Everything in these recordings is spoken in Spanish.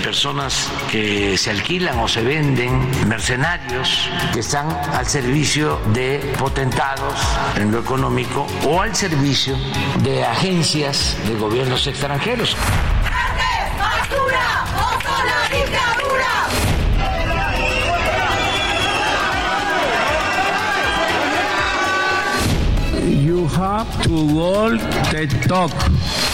personas que se alquilan o se venden, mercenarios que están al servicio de potentados en lo económico o al servicio de agencias de gobiernos extranjeros. You have to go the talk.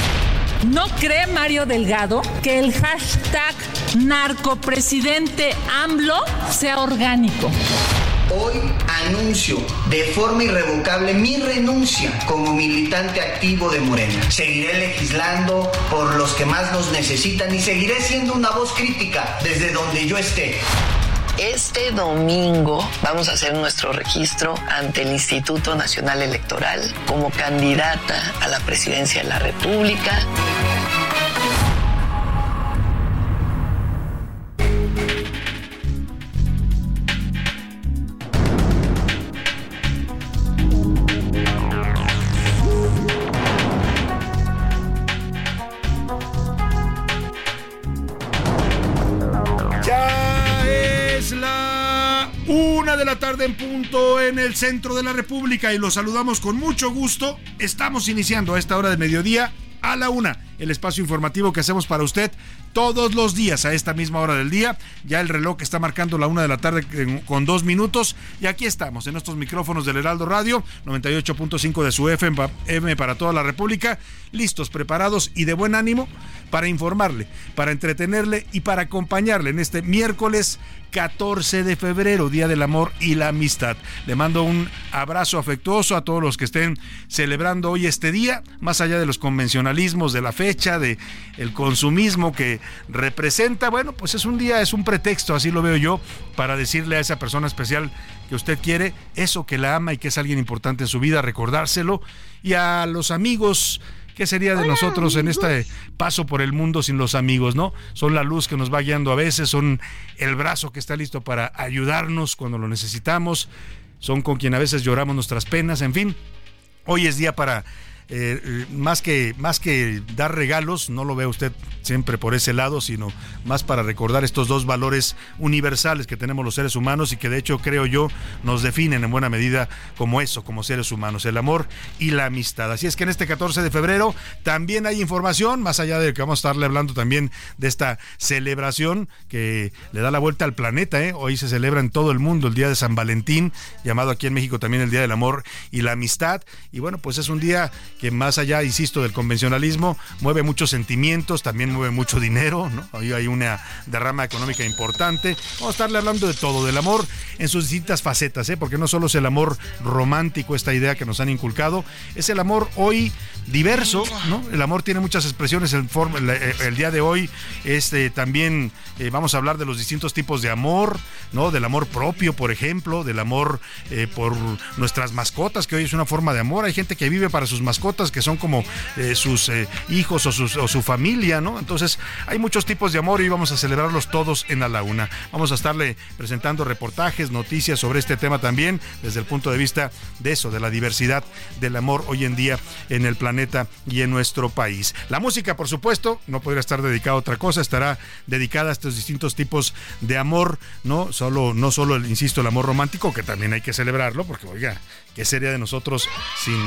¿No cree Mario Delgado que el hashtag narcopresidente AMLO sea orgánico? Hoy anuncio de forma irrevocable mi renuncia como militante activo de Morena. Seguiré legislando por los que más nos necesitan y seguiré siendo una voz crítica desde donde yo esté. Este domingo vamos a hacer nuestro registro ante el Instituto Nacional Electoral como candidata a la presidencia de la República. De la tarde en punto en el centro de la República y los saludamos con mucho gusto. Estamos iniciando a esta hora de mediodía a la una, el espacio informativo que hacemos para usted todos los días a esta misma hora del día. Ya el reloj está marcando la una de la tarde con dos minutos y aquí estamos en estos micrófonos del Heraldo Radio, 98.5 de su FM para toda la República, listos, preparados y de buen ánimo para informarle, para entretenerle y para acompañarle en este miércoles 14 de febrero, Día del Amor y la Amistad. Le mando un abrazo afectuoso a todos los que estén celebrando hoy este día, más allá de los convencionalismos de la fecha, de el consumismo que representa, bueno, pues es un día, es un pretexto, así lo veo yo, para decirle a esa persona especial que usted quiere, eso que la ama y que es alguien importante en su vida, recordárselo, y a los amigos ¿Qué sería de nosotros en este paso por el mundo sin los amigos, no? Son la luz que nos va guiando a veces, son el brazo que está listo para ayudarnos cuando lo necesitamos, son con quien a veces lloramos nuestras penas, en fin. Hoy es día para eh, más que más que dar regalos, no lo ve usted siempre por ese lado, sino más para recordar estos dos valores universales que tenemos los seres humanos y que de hecho creo yo nos definen en buena medida como eso, como seres humanos, el amor y la amistad. Así es que en este 14 de febrero también hay información, más allá de que vamos a estarle hablando también de esta celebración que le da la vuelta al planeta. ¿eh? Hoy se celebra en todo el mundo el Día de San Valentín, llamado aquí en México también el Día del Amor y la Amistad. Y bueno, pues es un día que más allá, insisto, del convencionalismo, mueve muchos sentimientos, también mueve mucho dinero, ¿no? Hoy hay una derrama económica importante. Vamos a estarle hablando de todo, del amor en sus distintas facetas, ¿eh? porque no solo es el amor romántico, esta idea que nos han inculcado, es el amor hoy diverso, ¿no? El amor tiene muchas expresiones, el, el, el día de hoy este, también eh, vamos a hablar de los distintos tipos de amor, ¿no? Del amor propio, por ejemplo, del amor eh, por nuestras mascotas, que hoy es una forma de amor. Hay gente que vive para sus mascotas que son como eh, sus eh, hijos o, su familia, ¿no? Entonces hay muchos tipos de amor y vamos a celebrarlos todos en A la Una. Vamos a estarle presentando reportajes, noticias sobre este tema también desde el punto de vista de eso, de la diversidad del amor hoy en día en el planeta y en nuestro país. La música, por supuesto, no podría estar dedicada a otra cosa, estará dedicada a estos distintos tipos de amor, ¿no? Solo, no solo, insisto, el amor romántico, que también hay que celebrarlo, porque oiga, ¿qué sería de nosotros sin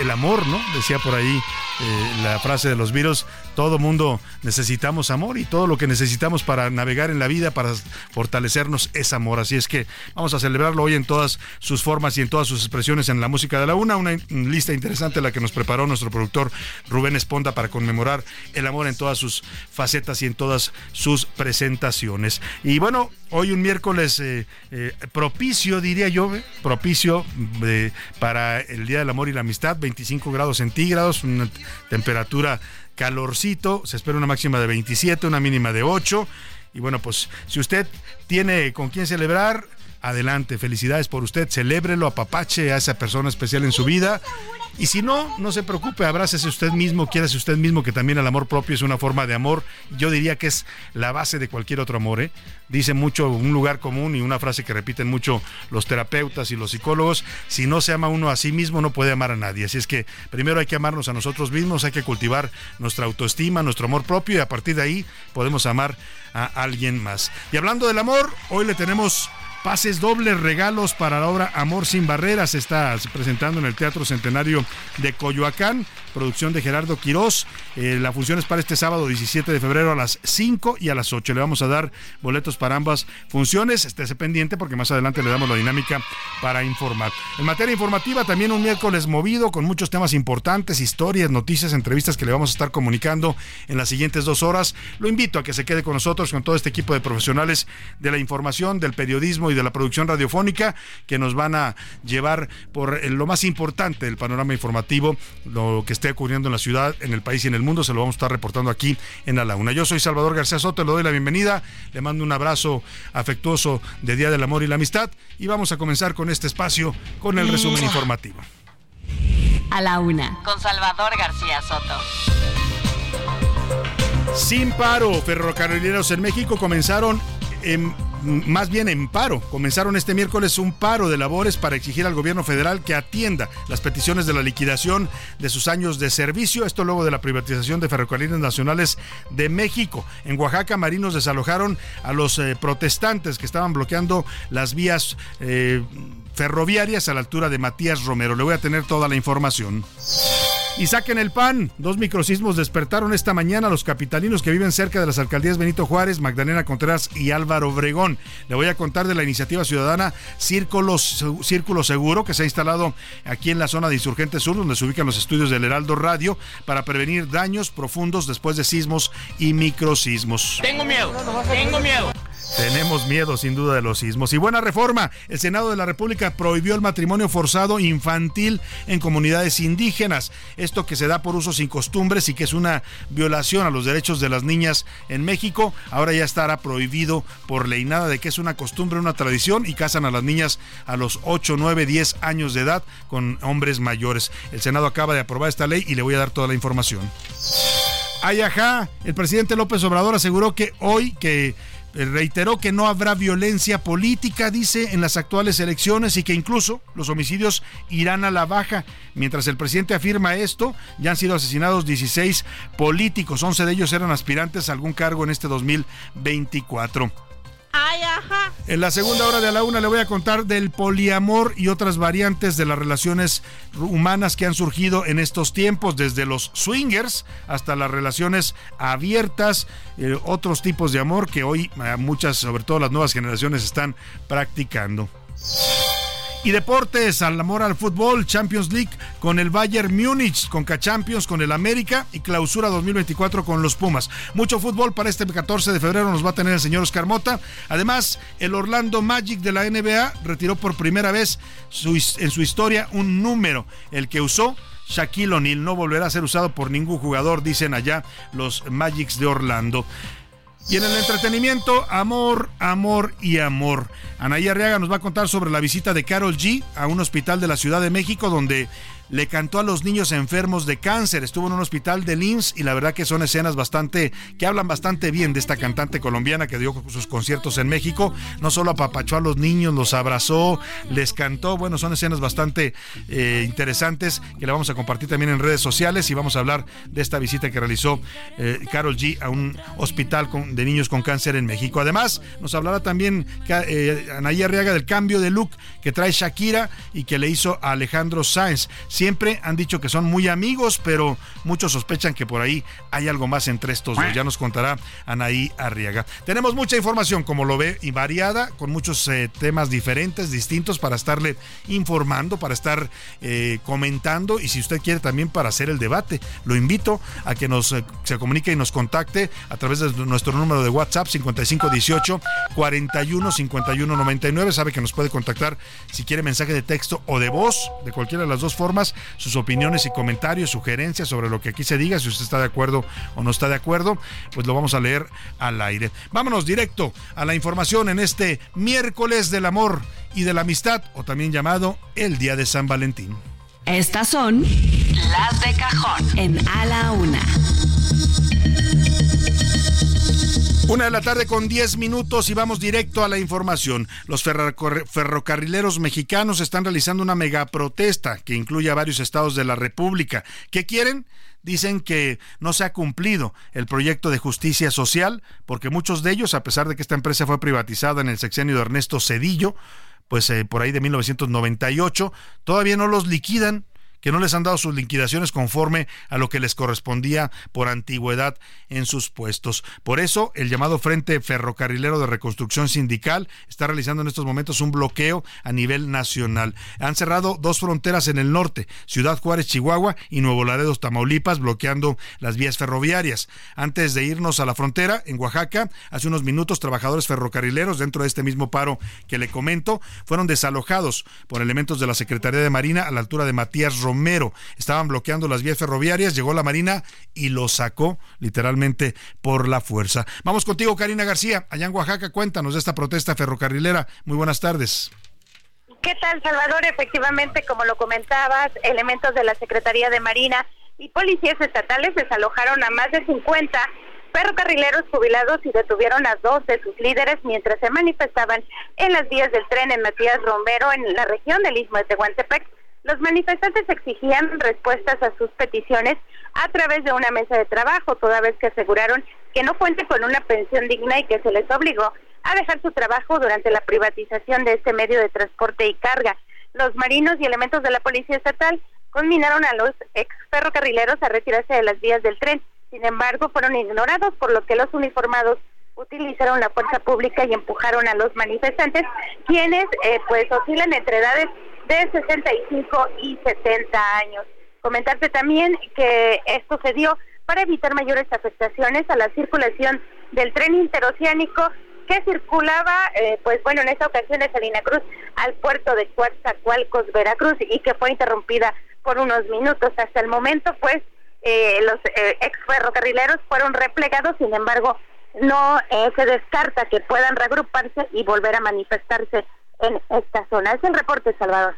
el amor, ¿no? Decía por ahí eh, la frase de los virus, todo mundo necesitamos amor y todo lo que necesitamos para navegar en la vida, para fortalecernos es amor. Así es que vamos a celebrarlo hoy en todas sus formas y en todas sus expresiones en la música de la una, una lista interesante la que nos preparó nuestro productor Rubén Esponda para conmemorar el amor en todas sus facetas y en todas sus presentaciones. Y bueno, hoy un miércoles eh, eh, propicio, diría yo, propicio para el Día del Amor y la Amistad, 25 grados centígrados, una temperatura calorcito, se espera una máxima de 27, una mínima de 8. Y bueno, pues si usted tiene con quién celebrar, adelante, felicidades por usted, celébrelo, apapache a esa persona especial en su vida. Y si no, no se preocupe, abrácese usted mismo, quiérase usted mismo, que también el amor propio es una forma de amor. Yo diría que es la base de cualquier otro amor. ¿eh? Dice mucho un lugar común y una frase que repiten mucho los terapeutas y los psicólogos, si no se ama uno a sí mismo, no puede amar a nadie. Así es que primero hay que amarnos a nosotros mismos, hay que cultivar nuestra autoestima, nuestro amor propio y a partir de ahí podemos amar a alguien más. Y hablando del amor, hoy le tenemos Pases dobles, regalos para la obra Amor sin Barreras. Está presentando en el Teatro Centenario de Coyoacán, producción de Gerardo Quirós. Eh, la función es para este sábado 17 de febrero a las 5 y a las 8. Le vamos a dar boletos para ambas funciones. Estése pendiente porque más adelante le damos la dinámica para informar. En materia informativa, también un miércoles movido con muchos temas importantes, historias, noticias, entrevistas que le vamos a estar comunicando en las siguientes dos horas. Lo invito a que se quede con nosotros, con todo este equipo de profesionales de la información, del periodismo y de la producción radiofónica que nos van a llevar por lo más importante del panorama informativo, lo que esté ocurriendo en la ciudad, en el país y en el mundo, se lo vamos a estar reportando aquí en la Laguna. Yo soy Salvador García Soto, le doy la bienvenida, le mando un abrazo afectuoso de Día del Amor y la Amistad y vamos a comenzar con este espacio con el resumen informativo. A la una, con Salvador García Soto. Sin paro, ferrocarrileros en México comenzaron en más bien en paro. Comenzaron este miércoles un paro de labores para exigir al gobierno federal que atienda las peticiones de la liquidación de sus años de servicio. Esto luego de la privatización de Ferrocarriles Nacionales de México. En Oaxaca, marinos desalojaron a los eh, protestantes que estaban bloqueando las vías eh, ferroviarias a la altura de Matías Romero. Le voy a tener toda la información. Y saquen el pan. Dos microsismos despertaron esta mañana a los capitalinos que viven cerca de las alcaldías Benito Juárez, Magdalena Contreras y Álvaro Obregón. Le voy a contar de la iniciativa ciudadana Círculo, Círculo Seguro que se ha instalado aquí en la zona de Insurgente Sur, donde se ubican los estudios del Heraldo Radio, para prevenir daños profundos después de sismos y microsismos. Tengo miedo, tengo miedo. Tenemos miedo sin duda de los sismos. Y buena reforma. El Senado de la República prohibió el matrimonio forzado infantil en comunidades indígenas. Esto que se da por usos sin costumbres y que es una violación a los derechos de las niñas en México, ahora ya estará prohibido por ley. Nada de que es una costumbre, una tradición y casan a las niñas a los 8, 9, 10 años de edad con hombres mayores. El Senado acaba de aprobar esta ley y le voy a dar toda la información. Ay, ajá. El presidente López Obrador aseguró que hoy que reiteró que no habrá violencia política, dice, en las actuales elecciones y que incluso los homicidios irán a la baja. Mientras el presidente afirma esto, ya han sido asesinados 16 políticos, 11 de ellos eran aspirantes a algún cargo en este 2024. En la segunda hora de la una le voy a contar del poliamor y otras variantes de las relaciones humanas que han surgido en estos tiempos, desde los swingers hasta las relaciones abiertas, eh, otros tipos de amor que hoy eh, muchas, sobre todo las nuevas generaciones, están practicando. Y deportes, al amor al fútbol, Champions League con el Bayern Múnich, con K-Champions, con el América y clausura 2024 con los Pumas. Mucho fútbol para este 14 de febrero nos va a tener el señor Oscar Mota. Además, el Orlando Magic de la NBA retiró por primera vez en su historia un número, el que usó Shaquille O'Neal. No volverá a ser usado por ningún jugador, dicen allá los Magics de Orlando. Y en el entretenimiento, amor, amor y amor. Anaí Arriaga nos va a contar sobre la visita de Carol G a un hospital de la Ciudad de México donde le cantó a los niños enfermos de cáncer. Estuvo en un hospital de Linz y la verdad que son escenas bastante que hablan bastante bien de esta cantante colombiana que dio sus conciertos en México. No solo apapachó a los niños, los abrazó, les cantó. Bueno, son escenas bastante eh, interesantes que le vamos a compartir también en redes sociales y vamos a hablar de esta visita que realizó eh, Carol G a un hospital de niños con cáncer en México. Además, nos hablará también eh, Arriaga del cambio de look que trae Shakira y que le hizo a Alejandro Sáenz. Siempre han dicho que son muy amigos, pero muchos sospechan que por ahí hay algo más entre estos dos. Ya nos contará Anaí Arriaga. Tenemos mucha información, como lo ve, y variada, con muchos eh, temas diferentes, distintos, para estarle informando, para estar eh, comentando y si usted quiere también para hacer el debate. Lo invito a que nos eh, se comunique y nos contacte a través de nuestro número de WhatsApp 5518 41 51 99. Sabe que nos puede contactar si quiere mensaje de texto o de voz, de cualquiera de las dos formas, sus opiniones y comentarios, sugerencias sobre lo que aquí se diga, si usted está de acuerdo o no está de acuerdo, pues lo vamos a leer al aire. Vámonos directo a la información en este miércoles del amor y de la amistad, o también llamado el Día de San Valentín. Estas son las de cajón en A la Una. Una de la tarde con 10 minutos y vamos directo a la información. Los ferrocarrileros mexicanos están realizando una megaprotesta que incluye a varios estados de la República. ¿Qué quieren? Dicen que no se ha cumplido el proyecto de justicia social porque muchos de ellos, a pesar de que esta empresa fue privatizada en el sexenio de Ernesto Cedillo, pues eh, por ahí de 1998, todavía no los liquidan que no les han dado sus liquidaciones conforme a lo que les correspondía por antigüedad en sus puestos. Por eso, el llamado Frente Ferrocarrilero de Reconstrucción Sindical está realizando en estos momentos un bloqueo a nivel nacional. Han cerrado dos fronteras en el norte, Ciudad Juárez, Chihuahua y Nuevo Laredo, Tamaulipas, bloqueando las vías ferroviarias. Antes de irnos a la frontera, en Oaxaca, hace unos minutos, trabajadores ferrocarrileros dentro de este mismo paro que le comento, fueron desalojados por elementos de la Secretaría de Marina a la altura de Matías Romero. Estaban bloqueando las vías ferroviarias, llegó la Marina y lo sacó literalmente por la fuerza. Vamos contigo, Karina García, allá en Oaxaca. Cuéntanos de esta protesta ferrocarrilera. Muy buenas tardes. ¿Qué tal, Salvador? Efectivamente, como lo comentabas, elementos de la Secretaría de Marina y policías estatales desalojaron a más de 50 ferrocarrileros jubilados y detuvieron a dos de sus líderes mientras se manifestaban en las vías del tren en Matías Romero, en la región del Istmo de Tehuantepec. Los manifestantes exigían respuestas a sus peticiones a través de una mesa de trabajo, toda vez que aseguraron que no cuente con una pensión digna y que se les obligó a dejar su trabajo durante la privatización de este medio de transporte y carga. Los marinos y elementos de la Policía Estatal conminaron a los ex ferrocarrileros a retirarse de las vías del tren. Sin embargo, fueron ignorados, por lo que los uniformados utilizaron la fuerza pública y empujaron a los manifestantes, quienes eh, pues oscilan entre edades de 65 y 70 años. Comentarte también que esto se dio para evitar mayores afectaciones a la circulación del tren interoceánico que circulaba, eh, pues bueno, en esta ocasión de Salina Cruz al puerto de Coatzacoalcos, Veracruz, y que fue interrumpida por unos minutos. Hasta el momento, pues, eh, los eh, ex ferrocarrileros fueron replegados, sin embargo, no se descarta que puedan reagruparse y volver a manifestarse en esta zona. Es el reporte, Salvador.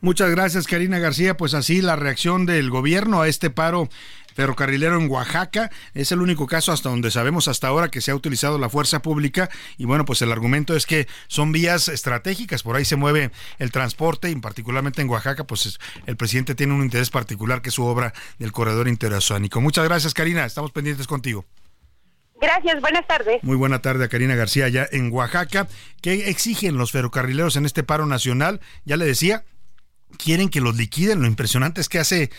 Muchas gracias, Karina García. Pues así la reacción del gobierno a este paro ferrocarrilero en Oaxaca. Es el único caso hasta donde sabemos hasta ahora que se ha utilizado la fuerza pública y bueno, pues el argumento es que son vías estratégicas, por ahí se mueve el transporte y particularmente en Oaxaca, pues el presidente tiene un interés particular que es su obra del corredor interoceánico. Muchas gracias, Karina, estamos pendientes contigo. Gracias, buenas tardes. Muy buena tarde a Karina García allá en Oaxaca. ¿Qué exigen los ferrocarrileros en este paro nacional? Ya le decía, quieren que los liquiden. Lo impresionante es que hace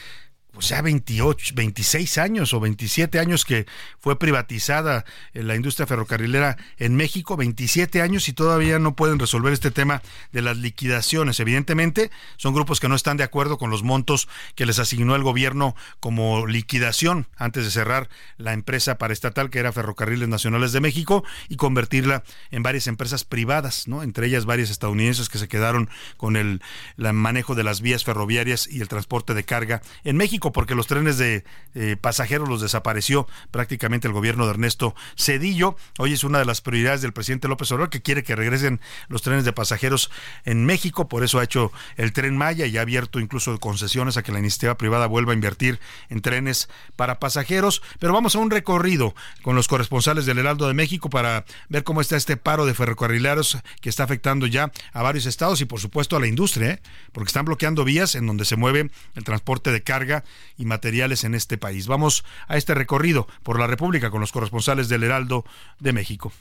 pues ya 28, 26 años o 27 años que fue privatizada la industria ferrocarrilera en México, 27 años y todavía no pueden resolver este tema de las liquidaciones. Evidentemente, son grupos que no están de acuerdo con los montos que les asignó el gobierno como liquidación antes de cerrar la empresa paraestatal que era Ferrocarriles Nacionales de México y convertirla en varias empresas privadas, ¿no? Entre ellas varias estadounidenses que se quedaron con el, el manejo de las vías ferroviarias y el transporte de carga en México. Porque los trenes de eh, pasajeros los desapareció prácticamente el gobierno de Ernesto Cedillo. Hoy es una de las prioridades del presidente López Obrador que quiere que regresen los trenes de pasajeros en México, por eso ha hecho el tren Maya y ha abierto incluso concesiones a que la iniciativa privada vuelva a invertir en trenes para pasajeros. Pero vamos a un recorrido con los corresponsales del Heraldo de México para ver cómo está este paro de ferrocarrileros que está afectando ya a varios estados y por supuesto a la industria, ¿eh? porque están bloqueando vías en donde se mueve el transporte de carga y materiales en este país. Vamos a este recorrido por la República con los corresponsales del Heraldo de México.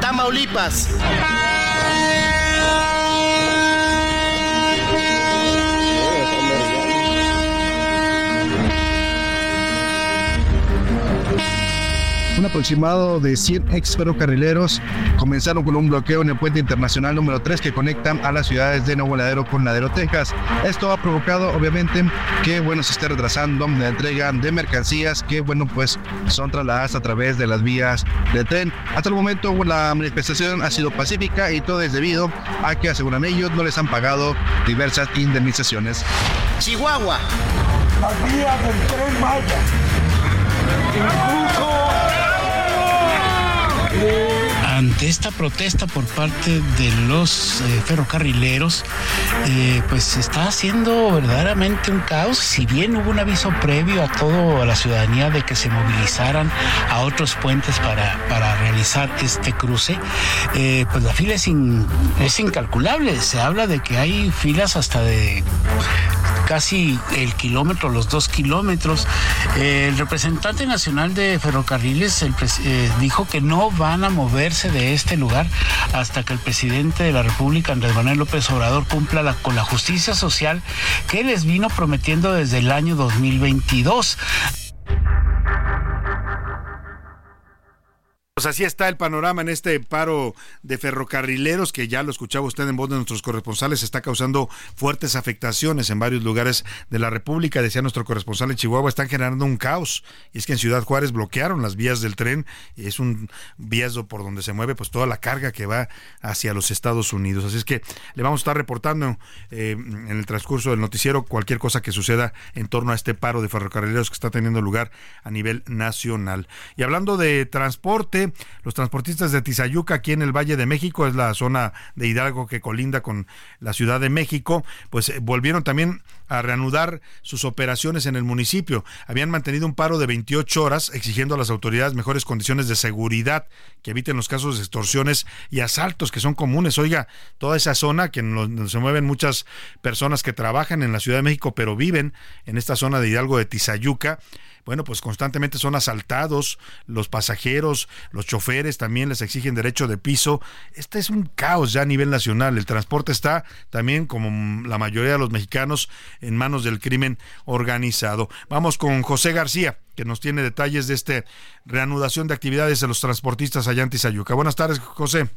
Tamaulipas. Un aproximado de 100 ex ferrocarrileros comenzaron con un bloqueo en el puente internacional número 3 que conecta a las ciudades de Nuevo Ladero con Ladero, Texas. Esto ha provocado, obviamente, que bueno, se esté retrasando la entrega de mercancías que, bueno, pues son trasladadas a través de las vías de tren. Hasta el momento, la manifestación ha sido pacífica y todo es debido a que, aseguran ellos, no les han pagado diversas indemnizaciones. Chihuahua. Las vías del tren Maya. Incluso Friday. Ante esta protesta por parte de los eh, ferrocarrileros, eh, pues está haciendo verdaderamente un caos. Si bien hubo un aviso previo a toda la ciudadanía de que se movilizaran a otros puentes para, para realizar este cruce, eh, pues la fila es, es incalculable. Se habla de que hay filas hasta de casi el kilómetro, los dos kilómetros. el representante nacional de ferrocarriles dijo que no van a moverse de este lugar hasta que el presidente de la República, Andrés Manuel López Obrador, cumpla con la justicia social que les vino prometiendo desde el año 2022. Pues así está el panorama en este paro de ferrocarrileros que ya lo escuchaba usted en voz de nuestros corresponsales, está causando fuertes afectaciones en varios lugares de la República. Decía nuestro corresponsal en Chihuahua, están generando un caos. Y es que en Ciudad Juárez bloquearon las vías del tren. Es un vías por donde se mueve pues toda la carga que va hacia los Estados Unidos. Así es que le vamos a estar reportando eh, en el transcurso del noticiero cualquier cosa que suceda en torno a este paro de ferrocarrileros que está teniendo lugar a nivel nacional. Y hablando de transporte, los transportistas de Tizayuca, aquí en el Valle de México, es la zona de Hidalgo que colinda con la Ciudad de México, pues eh, volvieron también a reanudar sus operaciones en el municipio. Habían mantenido un paro de 28 horas exigiendo a las autoridades mejores condiciones de seguridad que eviten los casos de extorsiones y asaltos que son comunes. Oiga, toda esa zona que se mueven muchas personas que trabajan en la Ciudad de México pero viven en esta zona de Hidalgo de Tizayuca, bueno, pues constantemente son asaltados, los pasajeros, los choferes también les exigen derecho de piso. Este es un caos ya a nivel nacional. El transporte está también, como la mayoría de los mexicanos, en manos del crimen organizado. Vamos con José García, que nos tiene detalles de esta reanudación de actividades de los transportistas allá en Tizayuca. Buenas tardes, José.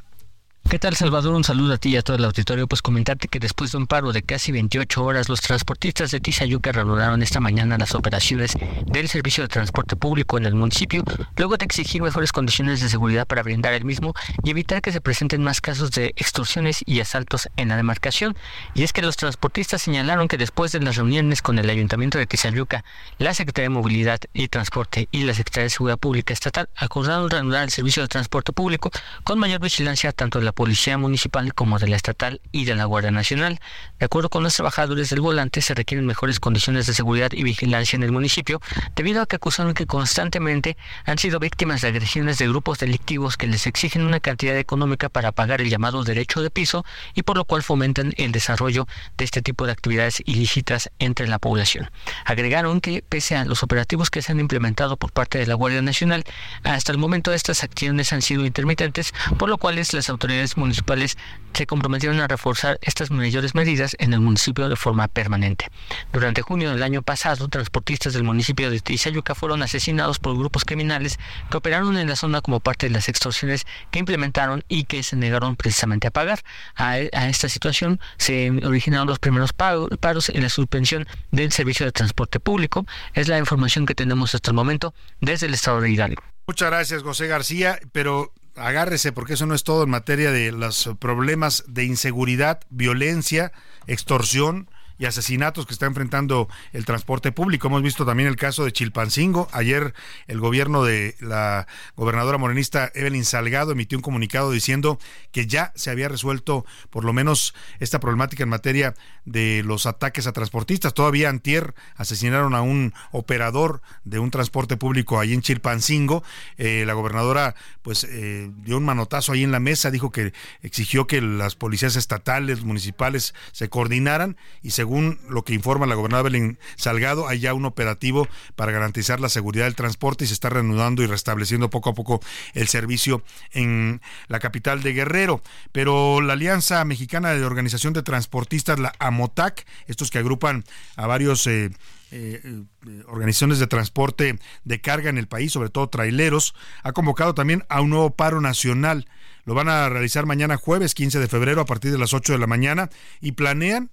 ¿Qué tal, Salvador? Un saludo a ti y a todo el auditorio. Pues comentarte que después de un paro de casi 28 horas, los transportistas de Tizayuca reanudaron esta mañana las operaciones del servicio de transporte público en el municipio, luego de exigir mejores condiciones de seguridad para brindar el mismo y evitar que se presenten más casos de extorsiones y asaltos en la demarcación. Y es que los transportistas señalaron que después de las reuniones con el Ayuntamiento de Tizayuca, la Secretaría de Movilidad y Transporte y la Secretaría de Seguridad Pública Estatal acordaron reanudar el servicio de transporte público con mayor vigilancia tanto de la Policía Municipal como de la Estatal y de la Guardia Nacional. De acuerdo con los trabajadores del volante, se requieren mejores condiciones de seguridad y vigilancia en el municipio, debido a que acusaron que constantemente han sido víctimas de agresiones de grupos delictivos que les exigen una cantidad económica para pagar el llamado derecho de piso y por lo cual fomentan el desarrollo de este tipo de actividades ilícitas entre la población. Agregaron que pese a los operativos que se han implementado por parte de la Guardia Nacional, hasta el momento estas acciones han sido intermitentes, por lo cual las autoridades municipales se comprometieron a reforzar estas mayores medidas en el municipio de forma permanente. Durante junio del año pasado, transportistas del municipio de Tizayuca fueron asesinados por grupos criminales que operaron en la zona como parte de las extorsiones que implementaron y que se negaron precisamente a pagar. A, esta situación se originaron los primeros paros en la suspensión del servicio de transporte público. Es la información que tenemos hasta el momento desde el estado de Hidalgo. Muchas gracias, José García, pero agárrese porque eso no es todo en materia de los problemas de inseguridad, violencia, extorsión y asesinatos que está enfrentando el transporte público. Hemos visto también el caso de Chilpancingo. Ayer el gobierno de la gobernadora morenista Evelyn Salgado emitió un comunicado diciendo que ya se había resuelto por lo menos esta problemática en materia de los ataques a transportistas. Todavía antier asesinaron a un operador de un transporte público ahí en Chilpancingo. Eh, la gobernadora pues eh, dio un manotazo ahí en la mesa, dijo que exigió que las policías estatales, municipales se coordinaran y se según lo que informa la gobernadora Belén Salgado, hay ya un operativo para garantizar la seguridad del transporte y se está reanudando y restableciendo poco a poco el servicio en la capital de Guerrero. Pero la Alianza Mexicana de Organización de Transportistas, la AMOTAC, estos que agrupan a varios... Eh, eh, eh, organizaciones de transporte de carga en el país, sobre todo traileros, ha convocado también a un nuevo paro nacional. Lo van a realizar mañana jueves 15 de febrero a partir de las 8 de la mañana y planean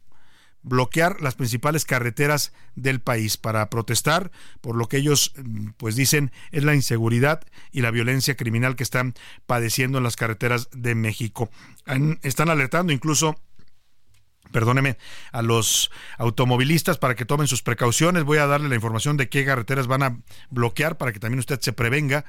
bloquear las principales carreteras del país para protestar por lo que ellos mm, pues dicen es la inseguridad y la violencia criminal que están padeciendo en las carreteras de México. están alertando incluso perdóneme, a los automovilistas para que tomen sus precauciones. Voy a darle la información de qué carreteras van a bloquear para que también usted se prevenga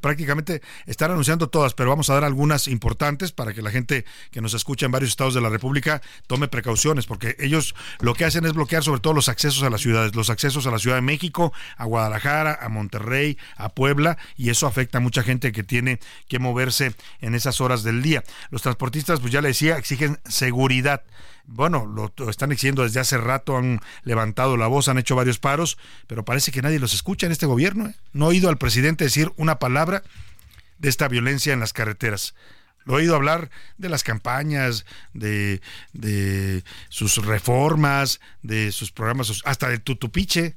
prácticamente están anunciando todas, pero vamos a dar algunas importantes para que la gente que nos escucha en varios estados de la República tome precauciones, porque ellos lo que hacen es bloquear sobre todo los accesos a las ciudades, los accesos a la Ciudad de México, a Guadalajara, a Monterrey, a Puebla, y eso afecta a mucha gente que tiene que moverse en esas horas del día. Los transportistas, pues ya le decía, exigen seguridad bueno, lo, están exigiendo desde hace rato, han levantado la voz, han hecho varios paros, pero parece que nadie los escucha en este gobierno. ¿eh? No he oído al presidente decir una palabra de esta violencia en las carreteras. Lo he oído hablar de las campañas, de, de sus reformas, de sus programas, hasta del tutupiche,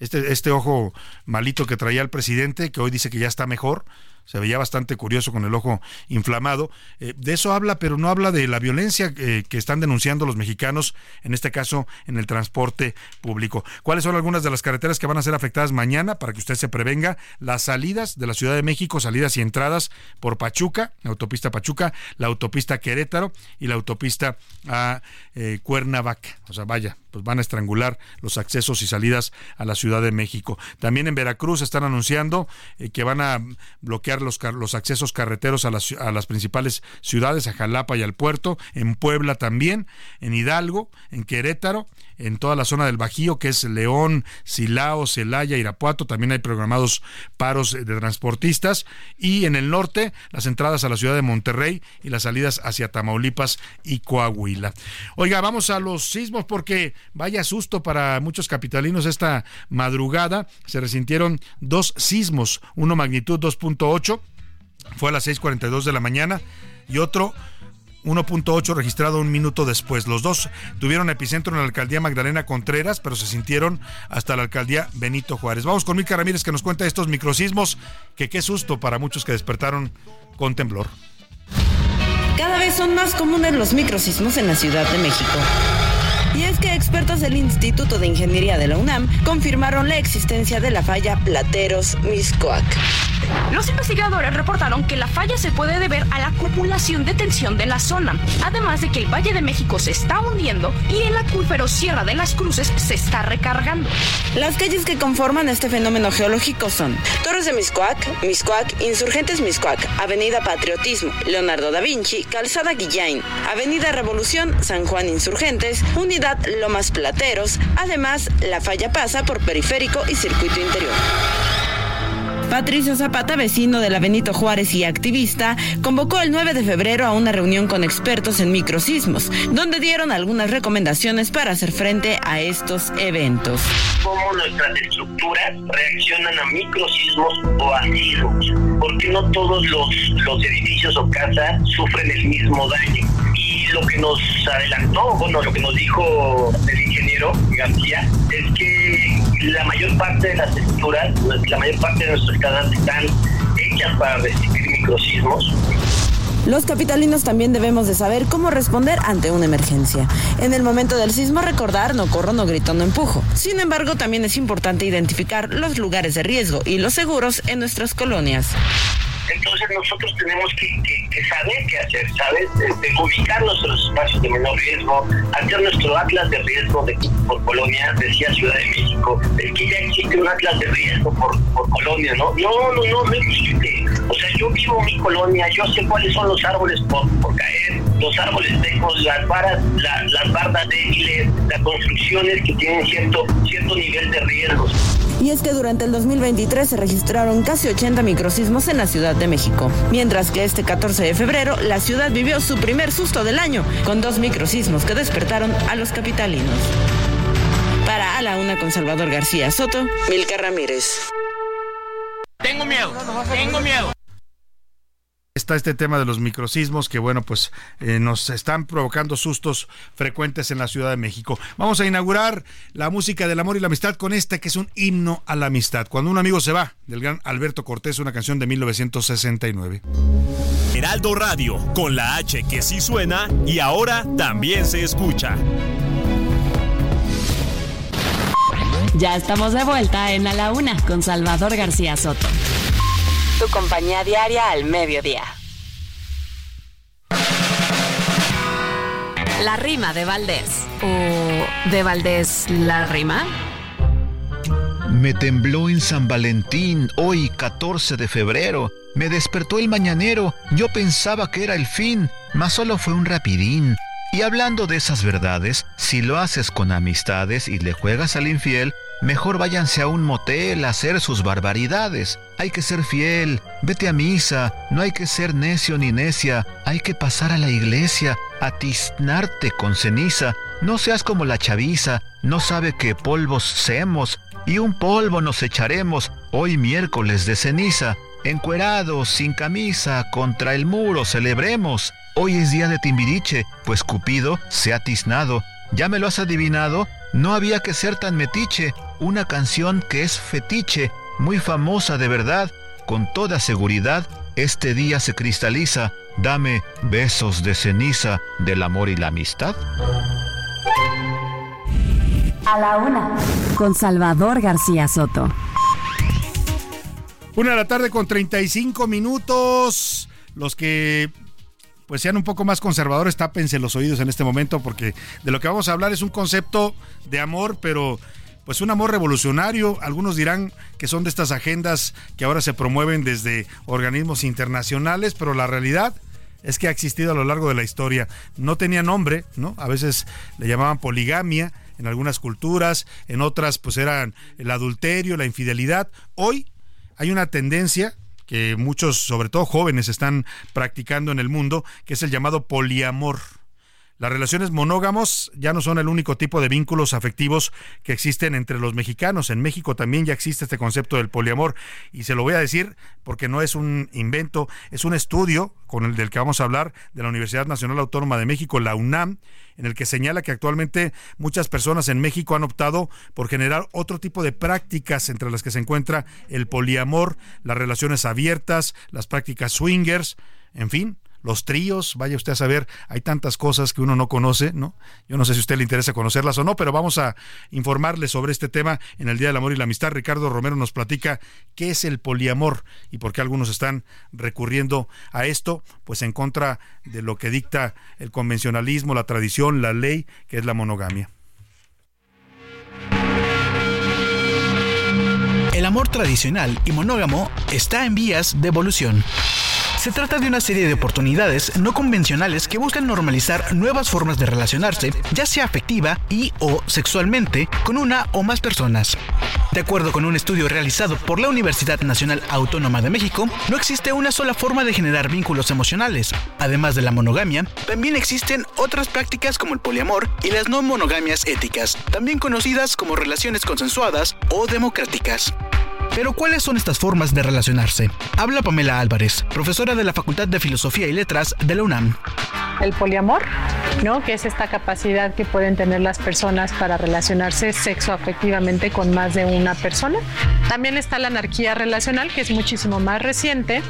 este, este ojo malito que traía el presidente, que hoy dice que ya está mejor se veía bastante curioso con el ojo inflamado. Eh, de eso habla, pero no habla de la violencia eh, que están denunciando los mexicanos, en este caso en el transporte público. ¿Cuáles son algunas de las carreteras que van a ser afectadas mañana para que usted se prevenga? Las salidas de la Ciudad de México, salidas y entradas por Pachuca, la autopista Pachuca, la autopista Querétaro y la autopista a eh, Cuernavaca. O sea, vaya, pues van a estrangular los accesos y salidas a la Ciudad de México. También en Veracruz están anunciando que van a bloquear los, los accesos carreteros a las, a las principales ciudades, a Jalapa y al puerto, en Puebla también, en Hidalgo, en Querétaro, en toda la zona del Bajío, que es León, Silao, Celaya, Irapuato, también hay programados paros de transportistas, y en el norte, las entradas a la ciudad de Monterrey y las salidas hacia Tamaulipas y Coahuila. Oiga, vamos a los sismos porque vaya susto para muchos capitalinos esta madrugada. Se resintieron dos sismos, uno magnitud 2.8 fue a las 6.42 de la mañana y otro 1.8 registrado un minuto después. Los dos tuvieron epicentro en la alcaldía Magdalena Contreras, pero se sintieron hasta la alcaldía Benito Juárez. Vamos con Mica Ramírez que nos cuenta estos microsismos, que qué susto para muchos que despertaron con temblor. Cada vez son más comunes los microsismos en la Ciudad de México. Y es que expertos del Instituto de Ingeniería de la UNAM confirmaron la existencia de la falla Plateros-Miscoac. Los investigadores reportaron que la falla se puede deber a la acumulación de tensión de la zona, además de que el Valle de México se está hundiendo y el acuífero Sierra de las Cruces se está recargando. Las calles que conforman este fenómeno geológico son Torres de Miscoac, Miscoac, Insurgentes Miscoac, Avenida Patriotismo, Leonardo da Vinci, Calzada Guillain, Avenida Revolución, San Juan Insurgentes, Unidad Lomas Plateros. Además, la falla pasa por periférico y circuito interior. Patricio Zapata, vecino de la Benito Juárez y activista, convocó el 9 de febrero a una reunión con expertos en microsismos, donde dieron algunas recomendaciones para hacer frente a estos eventos. Cómo nuestras estructuras reaccionan a microsismos o a sismos, porque no todos los, los edificios o casas sufren el mismo daño. Y lo que nos adelantó, bueno, lo que nos dijo el ingeniero García, es que la mayor parte de las estructuras, la mayor parte de nuestras están hechas para resistir microsismos. Los capitalinos también debemos de saber cómo responder ante una emergencia. En el momento del sismo recordar no corro, no grito, no empujo. Sin embargo, también es importante identificar los lugares de riesgo y los seguros en nuestras colonias. Entonces nosotros tenemos que, saber qué hacer, ¿sabes? Este, ubicar nuestros espacios de menor riesgo, hacer nuestro atlas de riesgo de, por colonia, decía Ciudad de México, es que ya existe un atlas de riesgo por, por colonia, ¿no? No, no, no, no existe. O sea, yo vivo mi colonia, yo sé cuáles son los árboles por, por caer, los árboles secos, las varas, las bardas débiles, las construcciones que tienen cierto, cierto nivel de riesgos. Y es que durante el 2023 se registraron casi 80 microsismos en la Ciudad México, mientras que este 14 de febrero la ciudad vivió su primer susto del año, con dos microsismos que despertaron a los capitalinos. Para A la Una con Salvador García Soto, Milka Ramírez. Tengo miedo, tengo miedo está este tema de los microsismos que, bueno, pues eh, nos están provocando sustos frecuentes en la Ciudad de México. Vamos a inaugurar la música del amor y la amistad con este que es un himno a la amistad. Cuando un amigo se va, del gran Alberto Cortés, una canción de 1969. Heraldo Radio, con la H que sí suena y ahora también se escucha. Ya estamos de vuelta en A la Una con Salvador García Soto tu compañía diaria al mediodía. La rima de Valdés. ¿O de Valdés la rima? Me tembló en San Valentín, hoy 14 de febrero. Me despertó el mañanero, yo pensaba que era el fin, mas solo fue un rapidín. Y hablando de esas verdades, si lo haces con amistades y le juegas al infiel, Mejor váyanse a un motel a hacer sus barbaridades. Hay que ser fiel, vete a misa, no hay que ser necio ni necia, hay que pasar a la iglesia, a tiznarte con ceniza. No seas como la chaviza, no sabe que polvos semos, y un polvo nos echaremos hoy miércoles de ceniza. Encuerados, sin camisa, contra el muro celebremos. Hoy es día de Timbiriche, pues Cupido se ha tiznado. ¿Ya me lo has adivinado? No había que ser tan metiche, una canción que es fetiche, muy famosa de verdad, con toda seguridad, este día se cristaliza, dame besos de ceniza del amor y la amistad. A la una, con Salvador García Soto. Una de la tarde con 35 minutos. Los que pues sean un poco más conservadores, tápense los oídos en este momento porque de lo que vamos a hablar es un concepto de amor, pero pues un amor revolucionario. Algunos dirán que son de estas agendas que ahora se promueven desde organismos internacionales, pero la realidad es que ha existido a lo largo de la historia. No tenía nombre, ¿no? A veces le llamaban poligamia en algunas culturas, en otras pues eran el adulterio, la infidelidad. Hoy hay una tendencia que muchos, sobre todo jóvenes, están practicando en el mundo, que es el llamado poliamor. Las relaciones monógamos ya no son el único tipo de vínculos afectivos que existen entre los mexicanos. En México también ya existe este concepto del poliamor y se lo voy a decir porque no es un invento, es un estudio con el del que vamos a hablar de la Universidad Nacional Autónoma de México, la UNAM, en el que señala que actualmente muchas personas en México han optado por generar otro tipo de prácticas entre las que se encuentra el poliamor, las relaciones abiertas, las prácticas swingers, en fin, los tríos, vaya usted a saber, hay tantas cosas que uno no conoce, ¿no? Yo no sé si a usted le interesa conocerlas o no, pero vamos a informarle sobre este tema en el Día del Amor y la Amistad. Ricardo Romero nos platica qué es el poliamor y por qué algunos están recurriendo a esto, pues en contra de lo que dicta el convencionalismo, la tradición, la ley, que es la monogamia. El amor tradicional y monógamo está en vías de evolución. Se trata de una serie de oportunidades no convencionales que buscan normalizar nuevas formas de relacionarse, ya sea afectiva y o sexualmente, con una o más personas. De acuerdo con un estudio realizado por la Universidad Nacional Autónoma de México, no existe una sola forma de generar vínculos emocionales. Además de la monogamia, también existen otras prácticas como el poliamor y las no monogamias éticas, también conocidas como relaciones consensuadas o democráticas. Pero ¿cuáles son estas formas de relacionarse? Habla Pamela Álvarez, profesora de la Facultad de Filosofía y Letras de la UNAM. El poliamor, ¿no? Que es esta capacidad que pueden tener las personas para relacionarse sexoafectivamente con más de una persona. También está la anarquía relacional, que es muchísimo más reciente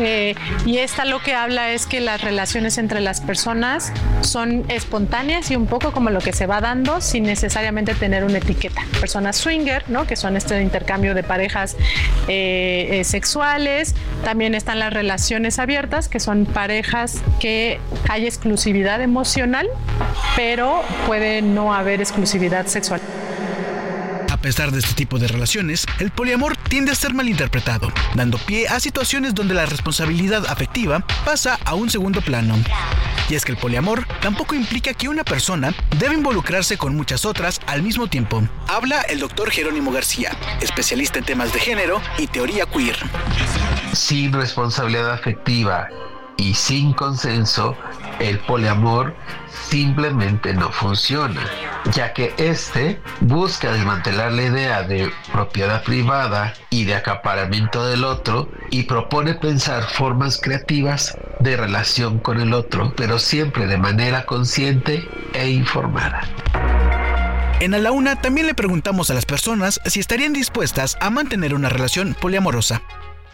Eh, y esta lo que habla es que las relaciones entre las personas son espontáneas y un poco como lo que se va dando sin necesariamente tener una etiqueta. Personas swinger, ¿no? que son este intercambio de parejas eh, eh, sexuales. También están las relaciones abiertas, que son parejas que hay exclusividad emocional, pero puede no haber exclusividad sexual. A pesar de este tipo de relaciones, el poliamor tiende a ser malinterpretado, dando pie a situaciones donde la responsabilidad afectiva pasa a un segundo plano. Y es que el poliamor tampoco implica que una persona debe involucrarse con muchas otras al mismo tiempo. Habla el doctor Jerónimo García, especialista en temas de género y teoría queer. Sin responsabilidad afectiva y sin consenso, el poliamor simplemente no funciona, ya que este busca desmantelar la idea de propiedad privada y de acaparamiento del otro y propone pensar formas creativas de relación con el otro, pero siempre de manera consciente e informada. En A la Una también le preguntamos a las personas si estarían dispuestas a mantener una relación poliamorosa.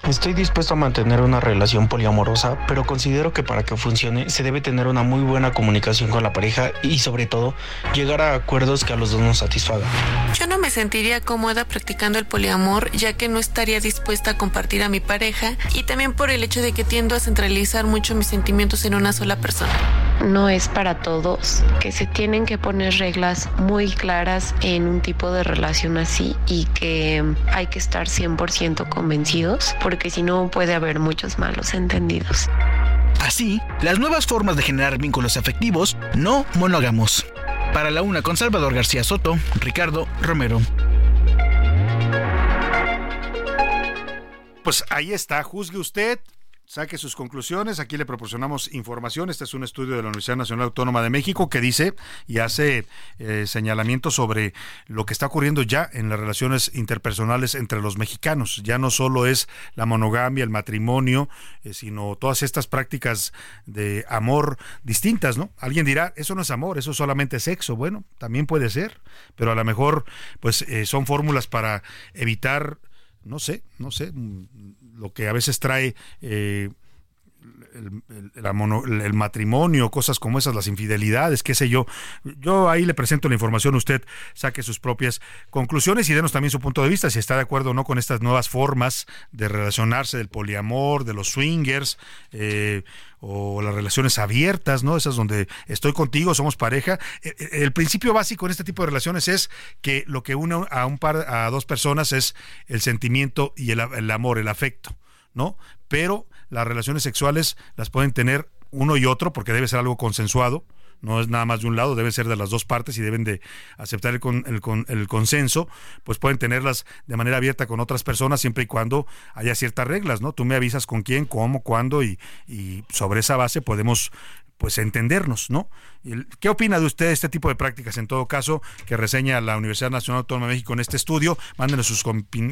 Estoy dispuesto a mantener una relación poliamorosa, pero considero que para que funcione se debe tener una muy buena comunicación con la pareja y sobre todo llegar a acuerdos que a los dos nos satisfagan. Yo no me sentiría cómoda practicando el poliamor ya que no estaría dispuesta a compartir a mi pareja y también por el hecho de que tiendo a centralizar mucho mis sentimientos en una sola persona. No es para todos, que se tienen que poner reglas muy claras en un tipo de relación así y que hay que estar 100% convencidos porque si no puede haber muchos malos entendidos. Así, las nuevas formas de generar vínculos afectivos no monógamos. Para la una con Salvador García Soto, Ricardo Romero. Pues ahí está, juzgue usted, saque sus conclusiones. Aquí le proporcionamos información. Este es un estudio de la Universidad Nacional Autónoma de México que dice y hace eh, señalamientos sobre lo que está ocurriendo ya en las relaciones interpersonales entre los mexicanos. Ya no solo es la monogamia, el matrimonio, eh, sino todas estas prácticas de amor distintas, ¿no? Alguien dirá, eso no es amor, eso es solamente sexo. Bueno, también puede ser, pero a lo mejor pues eh, son fórmulas para evitar no sé, no sé, lo que a veces trae eh, el, matrimonio, cosas como esas, las infidelidades, qué sé yo. Yo ahí le presento la información, usted saque sus propias conclusiones y denos también su punto de vista, si está de acuerdo o no con estas nuevas formas de relacionarse del poliamor, de los swingers. Eh, o las relaciones abiertas, ¿no? Esas donde estoy contigo, somos pareja. E, e, el, principio básico en este tipo de relaciones es que lo que une a un par, a dos personas es el sentimiento y el, el amor, el afecto, ¿no? Pero las relaciones sexuales las pueden tener uno y otro porque debe ser algo consensuado no es nada más de un lado, debe ser de las dos partes y deben de aceptar el, el, el, consenso, pues pueden tenerlas de manera abierta con otras personas siempre y cuando haya ciertas reglas, ¿no? Tú me avisas con quién, cómo, cuándo y, y sobre esa base podemos pues entendernos, ¿no? ¿Qué opina de usted de este tipo de prácticas? En todo caso, que reseña la Universidad Nacional Autónoma de México en este estudio, mándenos sus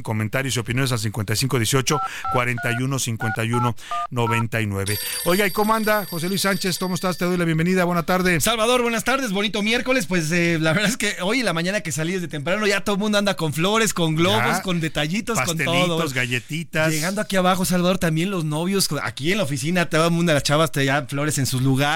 comentarios y opiniones al 5518 4151 99. Oiga, ¿y cómo anda José Luis Sánchez? ¿Cómo estás? Te doy la bienvenida. Buena tarde. Salvador, buenas tardes. Bonito miércoles. Pues eh, la verdad es que hoy en la mañana que salí desde temprano ya todo el mundo anda con flores, con globos, con detallitos, con todo. galletitas. Llegando aquí abajo, Salvador, también los novios, aquí en la oficina, todo el mundo, las chavas te ya flores en sus lugares,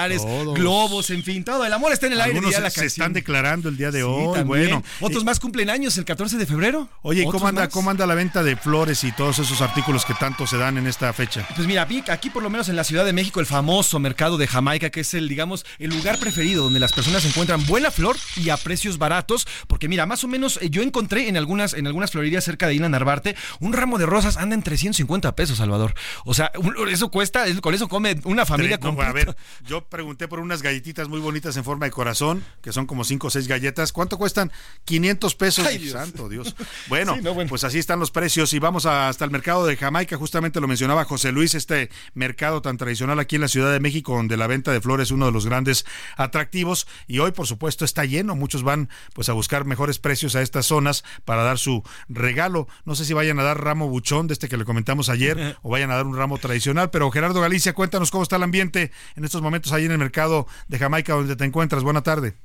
globos, en fin, todo. El amor está en el aire. Se, están declarando el día de hoy. Bueno, otros más cumplen años el 14 de febrero. Oye, ¿cómo anda, ¿cómo anda la venta de flores y todos esos artículos que tanto se dan en esta fecha? Pues mira, aquí por lo menos en la Ciudad de México, el famoso mercado de Jamaica, que es el, digamos, el lugar preferido donde las personas encuentran buena flor y a precios baratos. Porque mira, más o menos eh, yo encontré en algunas, en algunas florerías cerca de Isla Narvarte, un ramo de rosas anda en 350 pesos, Salvador. O sea, eso cuesta, con eso come una familia completa. a ver, yo pregunté por unas galletitas muy bonitas en forma de corazón, que son como 5 o 6 galletas. ¿Cuánto cuestan? 500 pesos. Ay, Santo Dios. Bueno, pues así están los precios y vamos hasta el mercado de Jamaica, justamente lo mencionaba José Luis, este mercado tan tradicional aquí en la Ciudad de México, donde la venta de flores es uno de los grandes atractivos y hoy por supuesto está lleno, muchos van pues a buscar mejores precios a estas zonas para dar su regalo. No sé si vayan a dar ramo buchón de este que le comentamos ayer o vayan a dar un ramo tradicional, pero Gerardo Galicia, cuéntanos cómo está el ambiente en estos momentos ahí en el mercado de Jamaica donde te encuentras. Buena tarde.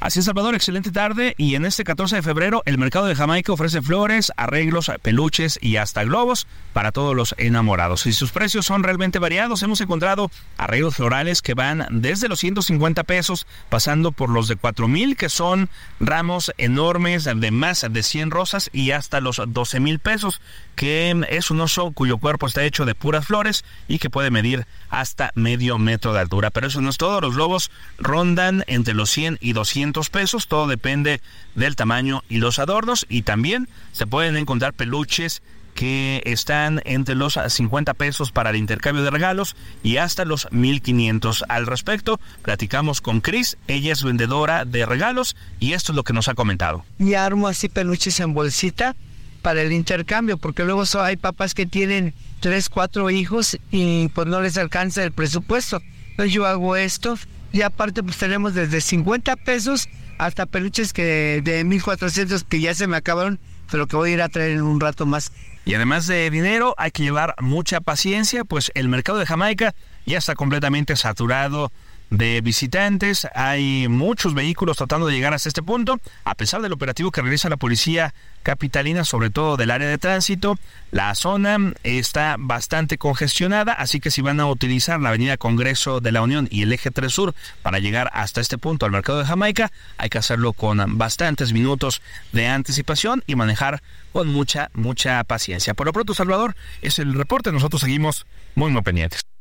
Así es, Salvador, excelente tarde. Y en este 14 de febrero, el mercado de Jamaica ofrece flores, arreglos, peluches y hasta globos para todos los enamorados. Y sus precios son realmente variados. Hemos encontrado arreglos florales que van desde los 150 pesos, pasando por los de 4 mil, que son ramos enormes de más de 100 rosas, y hasta los 12 mil pesos, que es un oso cuyo cuerpo está hecho de puras flores y que puede medir hasta medio metro de altura. Pero eso no es todo. Los globos rondan entre los 100 y 200 pesos, todo depende del tamaño y los adornos y también se pueden encontrar peluches que están entre los 50 pesos para el intercambio de regalos y hasta los 1500. Al respecto, platicamos con Chris, ella es vendedora de regalos y esto es lo que nos ha comentado. Y armo así peluches en bolsita para el intercambio, porque luego hay papás que tienen 3, 4 hijos y pues no les alcanza el presupuesto. Entonces yo hago esto y aparte pues tenemos desde 50 pesos hasta peluches que de 1400 que ya se me acabaron, pero que voy a ir a traer en un rato más. Y además de dinero, hay que llevar mucha paciencia, pues el mercado de Jamaica ya está completamente saturado de visitantes. Hay muchos vehículos tratando de llegar hasta este punto. A pesar del operativo que realiza la policía capitalina, sobre todo del área de tránsito, la zona está bastante congestionada, así que si van a utilizar la avenida Congreso de la Unión y el eje 3 Sur para llegar hasta este punto al mercado de Jamaica, hay que hacerlo con bastantes minutos de anticipación y manejar con mucha, mucha paciencia. Por lo pronto, Salvador, es el reporte. Nosotros seguimos muy, muy pendientes.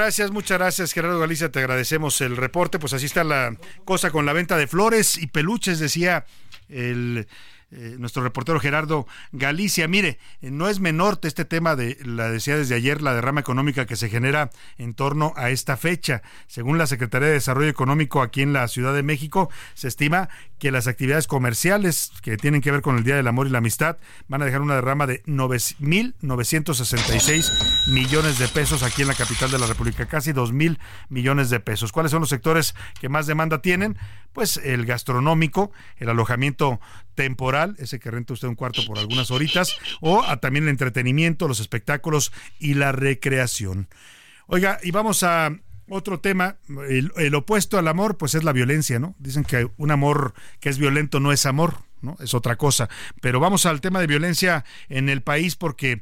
Gracias, muchas gracias Gerardo Galicia, te agradecemos el reporte. Pues así está la cosa con la venta de flores y peluches, decía el eh, nuestro reportero Gerardo Galicia. Mire, eh, no es menor este tema de, la decía desde ayer, la derrama económica que se genera en torno a esta fecha. Según la Secretaría de Desarrollo Económico aquí en la Ciudad de México, se estima que las actividades comerciales que tienen que ver con el Día del Amor y la Amistad van a dejar una derrama de 9.966 millones de pesos aquí en la capital de la República, casi 2.000 millones de pesos. ¿Cuáles son los sectores que más demanda tienen? Pues el gastronómico, el alojamiento temporal, ese que renta usted un cuarto por algunas horitas, o también el entretenimiento, los espectáculos y la recreación. Oiga, y vamos a otro tema, el, opuesto al amor, pues es la violencia, ¿no? Dicen que un amor que es violento no es amor, ¿no? Es otra cosa. Pero vamos al tema de violencia en el país porque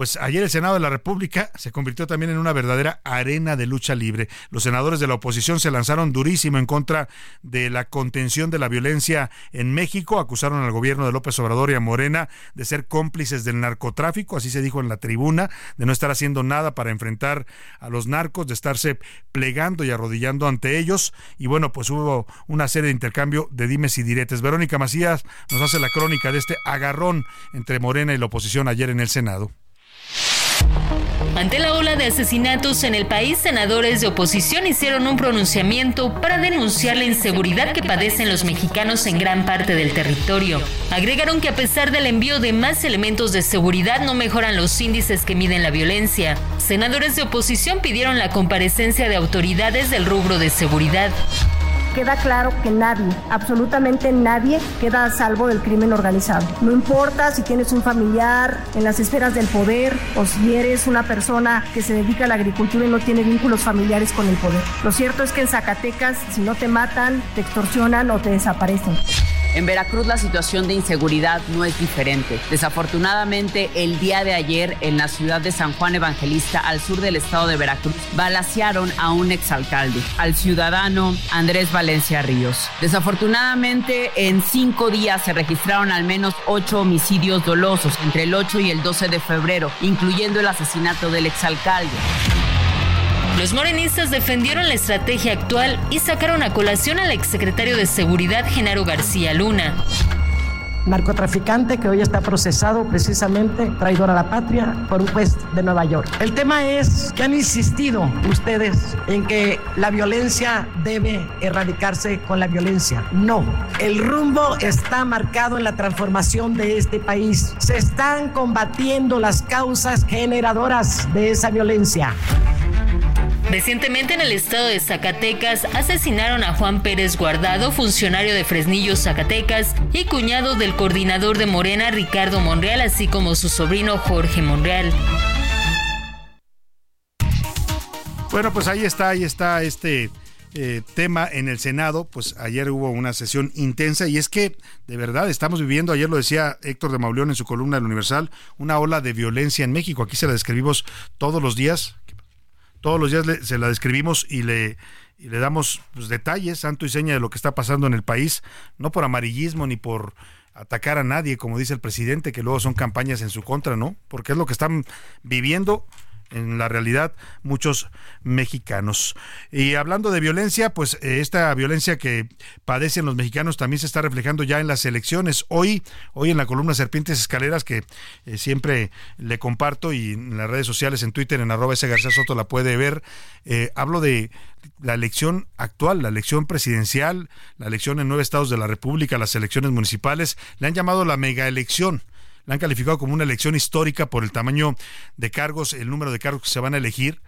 pues ayer el Senado de la República se convirtió también en una verdadera arena de lucha libre. Los senadores de la oposición se lanzaron durísimo en contra de la contención de la violencia en México, acusaron al gobierno de López Obrador y a Morena de ser cómplices del narcotráfico, así se dijo en la tribuna, de no estar haciendo nada para enfrentar a los narcos, de estarse plegando y arrodillando ante ellos. Y bueno, pues hubo una serie de intercambio de dimes y diretes. Verónica Macías nos hace la crónica de este agarrón entre Morena y la oposición ayer en el Senado. Ante la ola de asesinatos en el país, senadores de oposición hicieron un pronunciamiento para denunciar la inseguridad que padecen los mexicanos en gran parte del territorio. Agregaron que a pesar del envío de más elementos de seguridad no mejoran los índices que miden la violencia. Senadores de oposición pidieron la comparecencia de autoridades del rubro de seguridad queda claro que nadie, absolutamente nadie, queda a salvo del crimen organizado. No importa si tienes un familiar en las esferas del poder o si eres una persona que se dedica a la agricultura y no tiene vínculos familiares con el poder. Lo cierto es que en Zacatecas, si no te matan, te extorsionan o te desaparecen. En Veracruz la situación de inseguridad no es diferente. Desafortunadamente, el día de ayer en la ciudad de San Juan Evangelista, al sur del estado de Veracruz, balacearon a un exalcalde, al ciudadano Andrés Ríos. Desafortunadamente, en cinco días se registraron al menos ocho homicidios dolosos entre el 8 y el 12 de febrero, incluyendo el asesinato del exalcalde. Los morenistas defendieron la estrategia actual y sacaron a colación al exsecretario de Seguridad Genaro García Luna narcotraficante que hoy está procesado precisamente traidor a la patria por un juez de Nueva York. El tema es que han insistido ustedes en que la violencia debe erradicarse con la violencia. No, el rumbo está marcado en la transformación de este país. Se están combatiendo las causas generadoras de esa violencia. Recientemente en el estado de Zacatecas asesinaron a Juan Pérez Guardado, funcionario de Fresnillo, Zacatecas, y cuñado del coordinador de Morena, Ricardo Monreal, así como su sobrino Jorge Monreal. Bueno, pues ahí está, ahí está este eh, tema en el Senado, pues ayer hubo una sesión intensa y es que de verdad estamos viviendo, ayer lo decía Héctor de Mauleón en su columna del Universal, una ola de violencia en México. Aquí se la describimos todos los días, todos los días se la describimos y le, le damos pues, detalles, santo y seña de lo que está pasando en el país, no por amarillismo ni por atacar a nadie, como dice el presidente, que luego son campañas en su contra, ¿no? Porque es lo que están viviendo en la realidad muchos mexicanos. Y hablando de violencia, pues eh, esta violencia que padecen los mexicanos también se está reflejando ya en las elecciones. Hoy, hoy en la columna Serpientes Escaleras, que eh, siempre le comparto y en las redes sociales, en Twitter, en arroba García Soto la puede ver, eh, hablo de la elección actual, la elección presidencial, la elección en nueve estados de la República, las elecciones municipales, le han llamado la mega elección la han calificado como una elección histórica por el tamaño de cargos, el número de cargos que se van a elegir,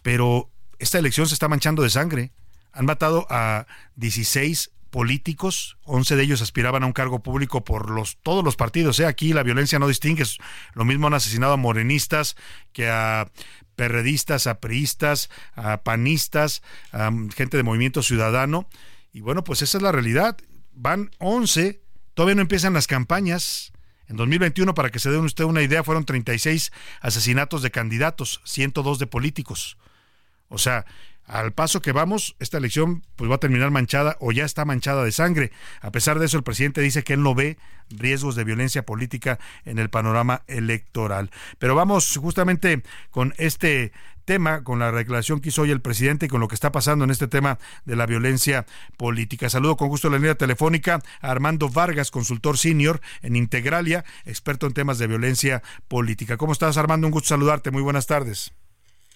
pero esta elección se está manchando de sangre. Han matado a 16 políticos, 11 de ellos aspiraban a un cargo público por los todos los partidos. ¿eh? Aquí la violencia no distingue, lo mismo han asesinado a morenistas que a perredistas, a priistas, a panistas, a gente de movimiento ciudadano. Y bueno, pues esa es la realidad. Van 11, todavía no empiezan las campañas. En 2021, para que se den usted una idea, fueron 36 asesinatos de candidatos, 102 de políticos. O sea, al paso que vamos, esta elección pues va a terminar manchada o ya está manchada de sangre. A pesar de eso, el presidente dice que él no ve riesgos de violencia política en el panorama electoral. Pero vamos justamente con este tema, con la declaración que hizo hoy el presidente y con lo que está pasando en este tema de la violencia política. Saludo con gusto la línea telefónica a Armando Vargas, consultor senior en Integralia, experto en temas de violencia política. ¿Cómo estás, Armando? Un gusto saludarte. Muy buenas tardes.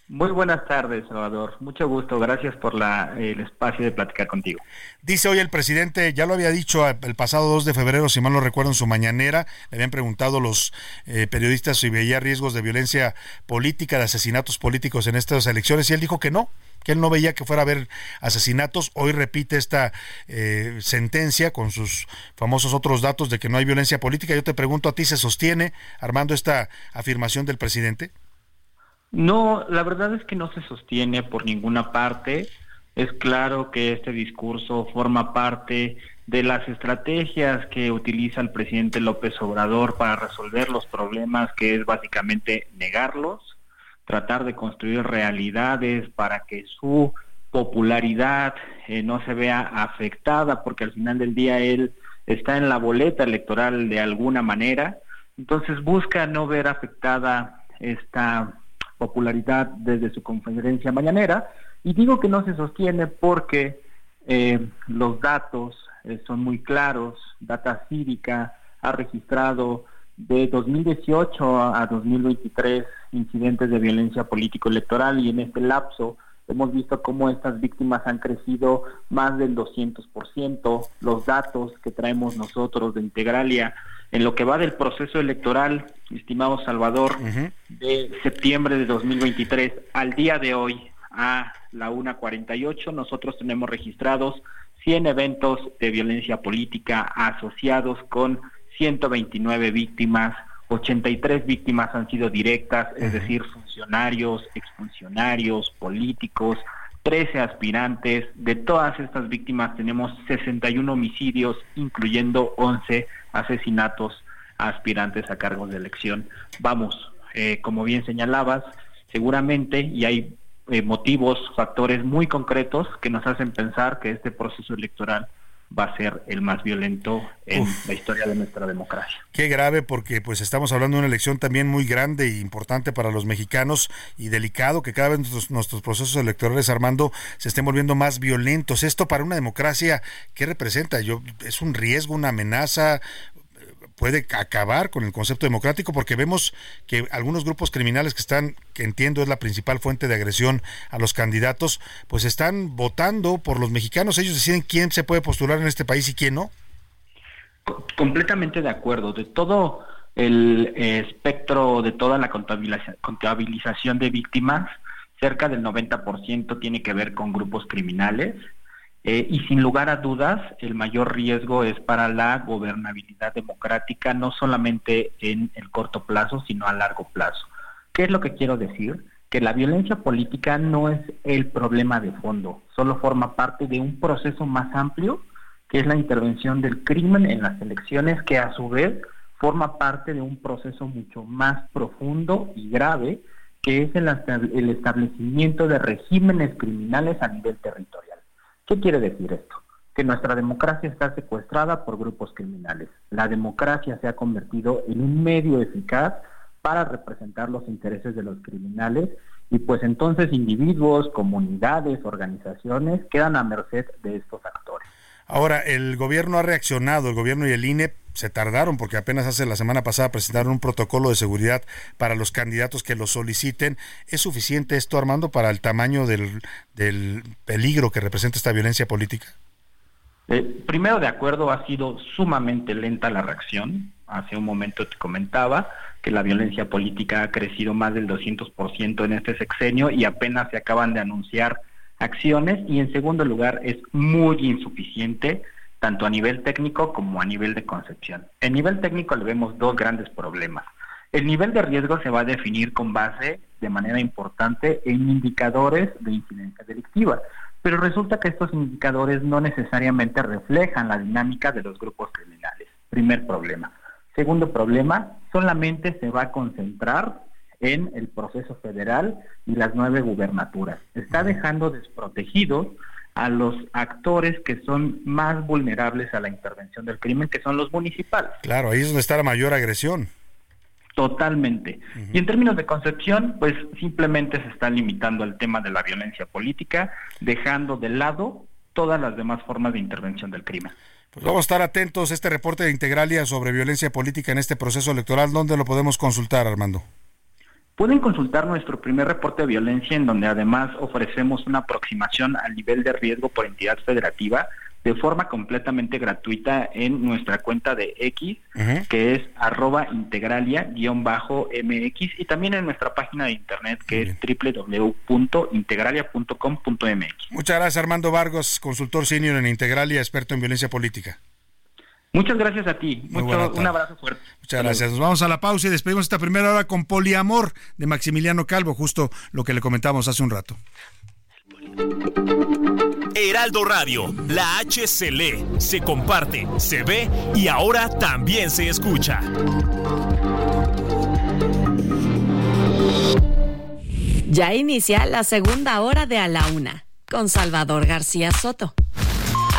Muy buenas tardes, Salvador. Mucho gusto. Gracias por la, el espacio de platicar contigo. Dice hoy el presidente, ya lo había dicho el pasado 2 de febrero, si mal no recuerdo, en su mañanera, le habían preguntado los eh, periodistas si veía riesgos de violencia política, de asesinatos políticos en estas elecciones, y él dijo que no, que él no veía que fuera a haber asesinatos. Hoy repite esta eh, sentencia con sus famosos otros datos de que no hay violencia política. Yo te pregunto a ti, ¿se sostiene, Armando, esta afirmación del presidente? No, la verdad es que no se sostiene por ninguna parte. Es claro que este discurso forma parte de las estrategias que utiliza el presidente López Obrador para resolver los problemas, que es básicamente negarlos, tratar de construir realidades para que su popularidad eh, no se vea afectada, porque al final del día él está en la boleta electoral de alguna manera. Entonces busca no ver afectada esta popularidad desde su conferencia mañanera. Y digo que no se sostiene porque eh, los datos eh, son muy claros. Data Cívica ha registrado de 2018 a 2023 incidentes de violencia político-electoral y en este lapso hemos visto cómo estas víctimas han crecido más del 200%. Los datos que traemos nosotros de Integralia en lo que va del proceso electoral, estimado Salvador, de septiembre de 2023 al día de hoy a la 1.48, nosotros tenemos registrados 100 eventos de violencia política asociados con 129 víctimas, 83 víctimas han sido directas, es decir, funcionarios, exfuncionarios, políticos, 13 aspirantes. De todas estas víctimas tenemos 61 homicidios, incluyendo 11 asesinatos a aspirantes a cargos de elección. Vamos, eh, como bien señalabas, seguramente, y hay eh, motivos, factores muy concretos que nos hacen pensar que este proceso electoral va a ser el más violento en la historia de nuestra democracia. Qué grave porque pues estamos hablando de una elección también muy grande e importante para los mexicanos y delicado que cada vez nuestros, nuestros procesos electorales Armando se estén volviendo más violentos. Esto para una democracia ¿qué representa? Yo es un riesgo, una amenaza, puede acabar con el concepto democrático porque vemos que algunos grupos criminales que están, que entiendo es la principal fuente de agresión a los candidatos, pues están votando por los mexicanos. Ellos deciden quién se puede postular en este país y quién no. Completamente de acuerdo. De todo el eh, espectro, de toda la contabilización de víctimas, cerca del 90% tiene que ver con grupos criminales eh, y sin lugar a dudas, el mayor riesgo es para la gobernabilidad democrática, no solamente en el corto plazo, sino a largo plazo. ¿Qué es lo que quiero decir? que la violencia política no es el problema de fondo, solo forma parte de un proceso más amplio, que es la intervención del crimen en las elecciones, que a su vez forma parte de un proceso mucho más profundo y grave, que es el, el establecimiento de regímenes criminales a nivel territorial. ¿Qué quiere decir esto? Que nuestra democracia está secuestrada por grupos criminales. La democracia se ha convertido en un medio eficaz para representar los intereses de los criminales y pues entonces individuos, comunidades, organizaciones quedan a merced de estos actores. Ahora, el gobierno ha reaccionado, el gobierno y el INE se tardaron porque apenas hace la semana pasada presentaron un protocolo de seguridad para los candidatos que lo soliciten. ¿Es suficiente esto, Armando, para el tamaño del, peligro que representa esta violencia política? Eh, primero, de acuerdo, ha sido sumamente lenta la reacción. Hace un momento te comentaba, que la violencia política ha crecido más del 200% en este sexenio y apenas se acaban de anunciar acciones y en segundo lugar es muy insuficiente tanto a nivel técnico como a nivel de concepción. En nivel técnico le vemos dos grandes problemas. El nivel de riesgo se va a definir con base de manera importante en indicadores de incidencia delictiva, pero resulta que estos indicadores no necesariamente reflejan la dinámica de los grupos criminales. Primer problema. Segundo problema, solamente se va a concentrar en el proceso federal y las nueve gubernaturas. Está dejando desprotegidos a los actores que son más vulnerables a la intervención del crimen, que son los municipales. Claro, ahí es donde está la mayor agresión. Totalmente. Y en términos de concepción, pues simplemente se está limitando al tema de la violencia política, dejando de lado todas las demás formas de intervención del crimen. Pues vamos a estar atentos a este reporte de Integralia sobre violencia política en este proceso electoral. ¿Dónde lo podemos consultar, Armando? Pueden consultar nuestro primer reporte de violencia en donde además ofrecemos una aproximación al nivel de riesgo por entidad federativa de forma completamente gratuita en nuestra cuenta de X, que es arroba integralia-mx y también en nuestra página de internet que es www.integralia.com.mx. Muchas gracias Armando Vargas, consultor senior en Integralia, experto en violencia política. Muchas gracias a ti. un abrazo fuerte. Muchas gracias. Nos vamos a la pausa y despedimos esta primera hora con Poliamor de Maximiliano Calvo, justo lo que le comentamos hace un rato. Heraldo Radio, la H se lee, se comparte, se ve y ahora también se escucha. Ya inicia la segunda hora de A la Una con Salvador García Soto.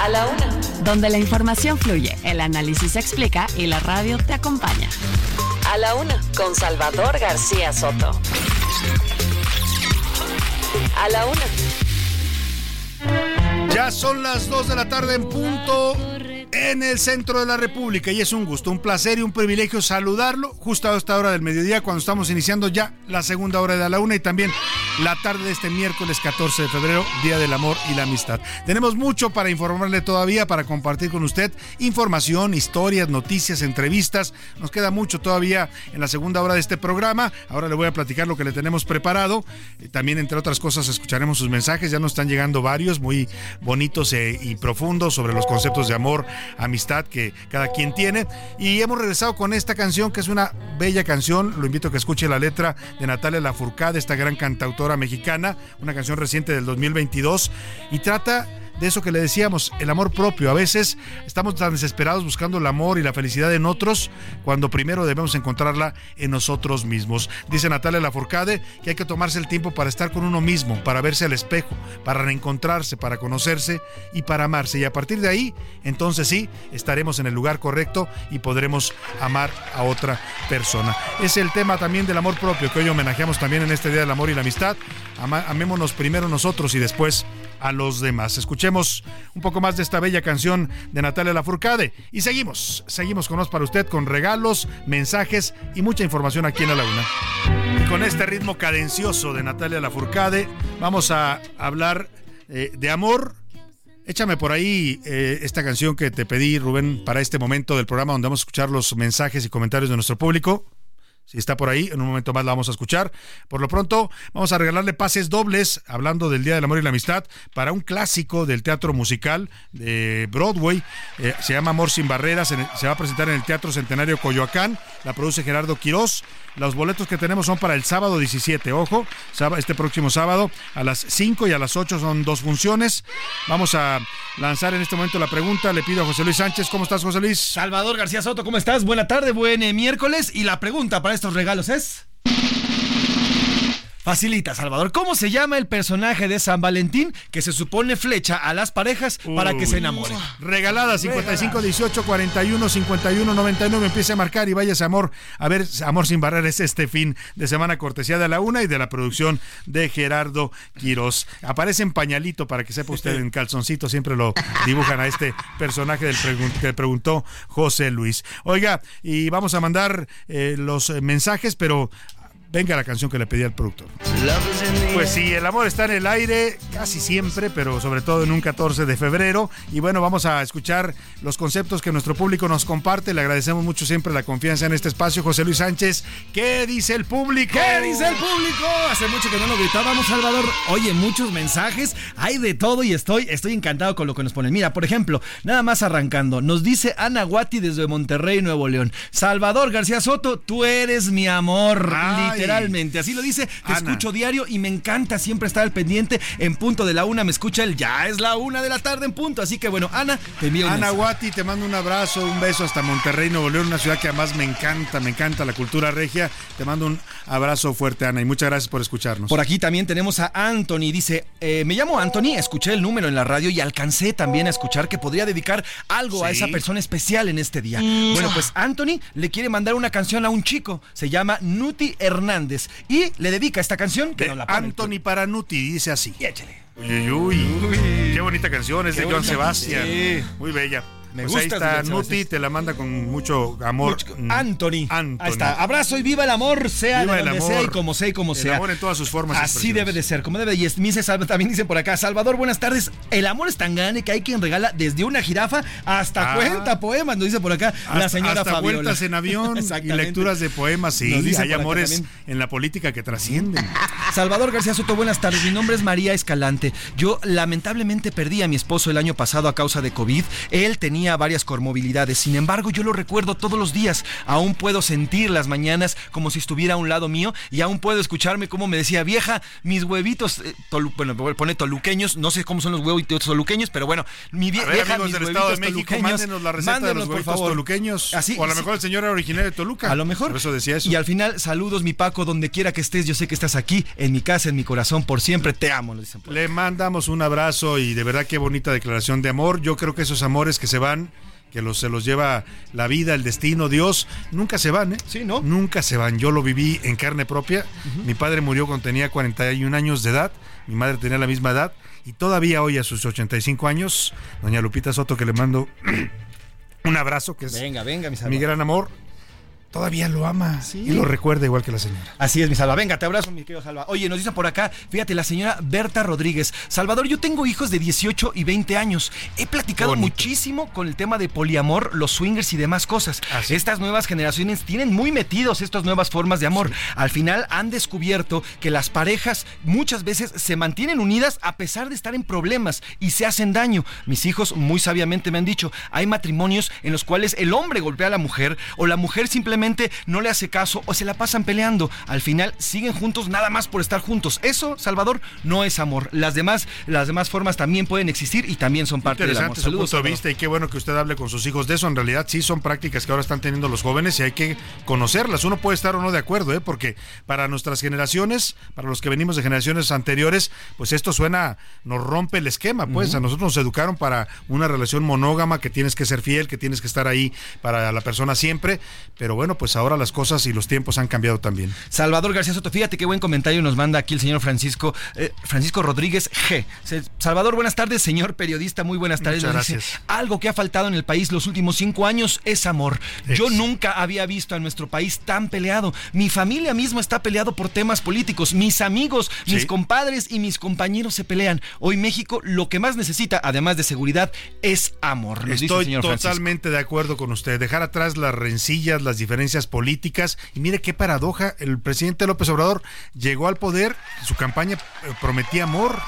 A la Una, donde la información fluye, el análisis se explica y la radio te acompaña. A la Una con Salvador García Soto. A la Una. Ya son las 2 de la tarde en punto en el centro de la República y es un gusto, un placer y un privilegio saludarlo justo a esta hora del mediodía cuando estamos iniciando ya la segunda hora de la una y también la tarde de este miércoles 14 de febrero, Día del Amor y la Amistad. Tenemos mucho para informarle todavía, para compartir con usted información, historias, noticias, entrevistas. Nos queda mucho todavía en la segunda hora de este programa. Ahora le voy a platicar lo que le tenemos preparado. Eh, también, entre otras cosas, escucharemos sus mensajes. Ya nos están llegando varios muy bonitos e, y profundos sobre los conceptos de amor, amistad que cada quien tiene. Y hemos regresado con esta canción que es una bella canción. Lo invito a que escuche la letra de Natalia Lafourcade, esta gran cantautora mexicana, una canción reciente del 2022 y trata de eso que le decíamos, el amor propio. A veces estamos tan desesperados buscando el amor y la felicidad en otros cuando primero debemos encontrarla en nosotros mismos. Dice Natalia Lafourcade que hay que tomarse el tiempo para estar con uno mismo, para verse al espejo, para reencontrarse, para conocerse y para amarse. Y a partir de ahí, entonces sí, estaremos en el lugar correcto y podremos amar a otra persona. Es el tema también del amor propio que hoy homenajeamos también en este Día del Amor y la Amistad. amémonos primero nosotros y después a los demás. Escuchemos un poco más de esta bella canción de Natalia Lafourcade y seguimos, seguimos con nos para usted con regalos, mensajes y mucha información aquí en la Laguna. Y con este ritmo cadencioso de Natalia Lafourcade vamos a hablar eh, de amor. Échame por ahí eh, esta canción que te pedí, Rubén, para este momento del programa donde vamos a escuchar los mensajes y comentarios de nuestro público. Si está por ahí, en un momento más la vamos a escuchar. Por lo pronto, vamos a regalarle pases dobles, hablando del Día del Amor y la Amistad, para un clásico del teatro musical de Broadway. Eh, se llama Amor sin Barreras. se va a presentar en el Teatro Centenario Coyoacán. La produce Gerardo Quirós. Los boletos que tenemos son para el sábado 17, ojo, este próximo sábado a las 5 y a las 8 son dos funciones. Vamos a lanzar en este momento la pregunta. Le pido a José Luis Sánchez, ¿cómo estás José Luis? Salvador García Soto, ¿cómo estás? Buena tarde, buen eh, miércoles. Y la pregunta para estos regalos es... Facilita, Salvador. ¿Cómo se llama el personaje de San Valentín que se supone flecha a las parejas para que se enamoren? Regalada 55 18 41 51 99. Empiece a marcar y vayas amor. A ver, amor sin barreras este fin de semana cortesía de la una y de la producción de Gerardo Quiroz. Aparece en pañalito para que sepa usted en calzoncito. Siempre lo dibujan a este personaje del que preguntó José Luis. Oiga, y vamos a mandar eh, los mensajes, pero venga la canción que le pedí al productor. Pues sí, el amor está en el aire casi siempre, pero sobre todo en un 14 de febrero. Y bueno, vamos a escuchar los conceptos que nuestro público nos comparte. Le agradecemos mucho siempre la confianza en este espacio. José Luis Sánchez, ¿qué dice el público? ¿Qué dice el público? Hace mucho que no lo gritábamos, Salvador. Oye, muchos mensajes, hay de todo y estoy, estoy encantado con lo que nos ponen. Mira, por ejemplo, nada más arrancando, nos dice Ana Guati desde Monterrey, Nuevo León. Salvador García Soto, tú eres mi amor. Literalmente, así lo dice. Te escucho diario y me encanta siempre estar al pendiente. En punto de la una me escucha el ya es la una de la tarde en punto. Así que bueno, Ana, te envío Ana Guati, te mando un abrazo, un beso hasta Monterrey, Nuevo León, una ciudad que además me encanta, me encanta la cultura regia. Te mando un abrazo fuerte, Ana, y muchas gracias por escucharnos. Por aquí también tenemos a Anthony. Dice: eh, Me llamo Anthony, escuché el número en la radio y alcancé también a escuchar que podría dedicar algo a esa persona especial en este día. Mm. Bueno, pues Anthony le quiere mandar una canción a un chico. Se llama Nuti Hernández y le dedica esta canción que de Anthony Paranuti, dice así. Uy, uy, Qué bonita canción, es de Joan Sebastián. Muy bella. Me pues gusta. Ahí está Nuti, te la manda con mucho amor. Mm. Anthony. Anthony. Ahí está. Abrazo y viva el amor, sea de donde sea y como sea y como sea. El amor en todas sus formas. Así debe de ser, como debe. Y es, dice, también dicen por acá, Salvador, buenas tardes. El amor es tan grande que hay quien regala desde una jirafa hasta ah. cuenta poemas, nos dice por acá la señora hasta vueltas en avión y lecturas de poemas. Sí, hay amores en la política que trascienden. Salvador García Soto, buenas tardes. Mi nombre es María Escalante. Yo lamentablemente perdí a mi esposo el año pasado a causa de COVID. Él tenía varias comorbilidades. Sin embargo, yo lo recuerdo todos los días. Aún puedo sentir las mañanas como si estuviera a un lado mío y aún puedo escucharme como me decía, vieja, mis huevitos, eh, bueno, pone toluqueños, no sé cómo son los huevitos toluqueños, pero bueno, mi vieja, amigos del Estado de México, mándenos la receta de los huevitos toluqueños. Así, o a lo mejor el señor era originario de Toluca. A lo mejor. Por eso decía eso. Y al final, saludos, mi Paco, donde quiera que estés. Yo sé que estás aquí, en mi casa, en mi corazón, por siempre. Te amo, Le mandamos un abrazo y de verdad qué bonita declaración de amor. Yo creo que esos amores que se van que los, se los lleva la vida, el destino, Dios, nunca se van, ¿eh? Sí, ¿no? Nunca se van. Yo lo viví en carne propia. Mi padre murió cuando tenía 41 años de edad, mi madre tenía la misma edad, y todavía hoy a sus 85 años, doña Lupita Soto, que le mando un abrazo, que es venga, venga, mi gran amor todavía lo ama y lo recuerda igual que la señora. Así es, mi Salva. Venga, te abrazo, mi querido Salva. Oye, nos dice por acá, fíjate, la señora Berta Rodríguez. Salvador, yo tengo hijos de 18 y 20 años. He platicado muchísimo con el tema de poliamor, los swingers y demás cosas. Estas nuevas generaciones tienen muy metidos estas nuevas formas de amor. Al final han descubierto que las parejas muchas veces se mantienen unidas a pesar de estar en problemas y se hacen daño. Mis hijos muy sabiamente me han dicho, hay matrimonios en los cuales el hombre golpea a la mujer o la mujer simplemente no le hace caso o se la pasan peleando. Al final siguen juntos nada más por estar juntos. Eso, Salvador, no es amor. Las demás, las demás formas también pueden existir y también son parte del amor. Saludos, punto de vista y qué bueno que usted hable con sus hijos de eso. En realidad sí son prácticas que ahora están teniendo los jóvenes y hay que conocerlas. Uno puede estar o no de acuerdo, ¿eh? porque para nuestras generaciones, para los que venimos de generaciones anteriores, pues esto suena, nos rompe el esquema. Pues a nosotros nos educaron para una relación monógama que tienes que ser fiel, que tienes que estar ahí para la persona siempre. Pero bueno, pues ahora las cosas y los tiempos han cambiado también. Salvador García Soto, fíjate qué buen comentario nos manda aquí el señor Francisco, eh, Francisco Rodríguez G. Salvador, buenas tardes, señor periodista, muy buenas tardes. Muchas gracias. Algo que ha faltado en el país los últimos cinco años es amor. Yo nunca había visto a nuestro país tan peleado. Mi familia misma está peleado por temas políticos. Mis amigos, mis compadres y mis compañeros se pelean. Hoy México lo que más necesita, además de seguridad, es amor. Estoy totalmente de acuerdo con usted. Dejar atrás las rencillas, las diferencias políticas. Y mire qué paradoja, el presidente López Obrador llegó al poder, su campaña eh, prometía amor,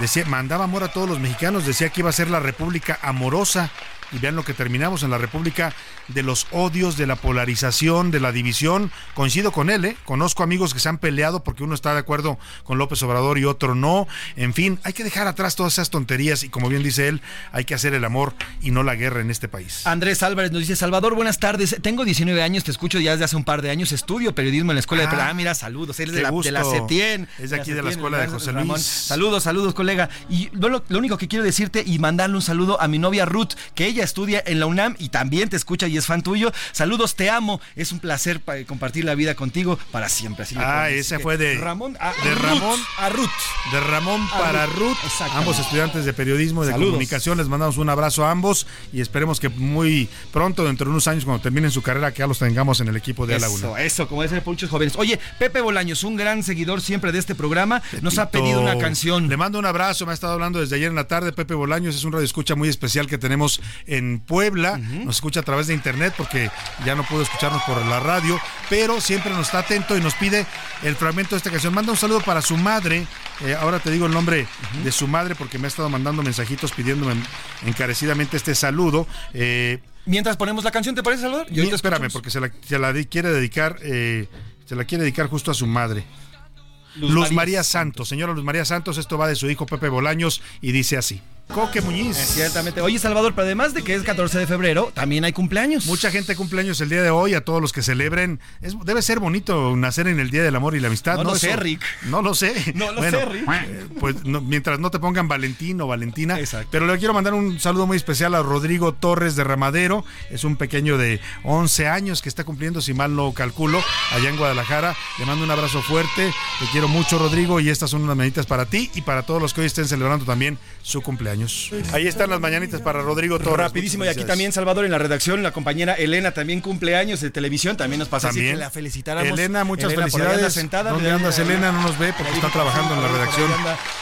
decía, mandaba amor a todos los mexicanos, decía que iba a ser la república amorosa y vean lo que terminamos en la República de los odios, de la polarización, de la división. Coincido con él, ¿eh? conozco amigos que se han peleado porque uno está de acuerdo con López Obrador y otro no. En fin, hay que dejar atrás todas esas tonterías y como bien dice él, hay que hacer el amor y no la guerra en este país. Andrés Álvarez nos dice, Salvador, buenas tardes. Tengo 19 años, te escucho ya desde hace un par de años, estudio periodismo en la escuela de... Ah, mira, saludos, eres de la, de la, CETIEN. Es de aquí de la, escuela de José Luis. Saludos, saludos, colega. Y lo, lo único que quiero decirte y mandarle un saludo a mi novia Ruth, que ella estudia en la UNAM y también te escucha y es fan tuyo. Saludos, te amo. Es un placer compartir la vida contigo para siempre. ah, ese fue de Ramón a, de Ramón a Ruth. De Ramón para Ruth. Ambos estudiantes de periodismo, de comunicación. Les mandamos un abrazo a ambos y esperemos que muy pronto, dentro de unos años, cuando terminen su carrera, que ya los tengamos en el equipo de eso, Eso, eso, como dicen muchos jóvenes. Oye, Pepe Bolaños, un gran seguidor siempre de este programa, nos ha pedido una canción. Le mando un abrazo, me ha estado hablando desde ayer en la tarde. Pepe Bolaños es un radio escucha muy especial que tenemos en Puebla. Nos escucha a través de internet porque ya no pudo escucharnos por la radio, pero siempre nos está atento y nos pide el fragmento de esta canción. Manda un saludo para su madre. Eh, ahora te digo el nombre de su madre porque me ha estado mandando mensajitos pidiéndome encarecidamente este saludo. Eh, Mientras ponemos la canción, ¿te parece, Salvador? Yo espérame, porque se la, quiere dedicar, eh, se la quiere dedicar justo a su madre. Luz, María Santos. Señora Luz María Santos, esto va de su hijo Pepe Bolaños y dice así. Coque Muñiz. ciertamente. Oye, Salvador, pero además de que es 14 de febrero, también hay cumpleaños. Mucha gente cumpleaños el día de hoy, a todos los que celebren. Es, debe ser bonito nacer en el Día del Amor y la Amistad. No, lo sé, Rick. No lo sé. No lo sé, Rick. Eh, pues mientras no te pongan Valentín o Valentina. Exacto. Pero le quiero mandar un saludo muy especial a Rodrigo Torres de Ramadero. Es un pequeño de 11 años que está cumpliendo, si mal no calculo, allá en Guadalajara. Le mando un abrazo fuerte. Te quiero mucho, Rodrigo. Y estas son unas manitas para ti y para todos los que hoy estén celebrando también su cumpleaños. Ahí está están las mañanitas para Rodrigo Torres. Rapidísimo, y aquí también, Salvador, en la redacción, la compañera Elena también cumpleaños de televisión, también nos pasa también. así que la felicitáramos. Elena, muchas felicidades. sentada, ¿Dónde andas, Elena? No nos ve porque está trabajando en la redacción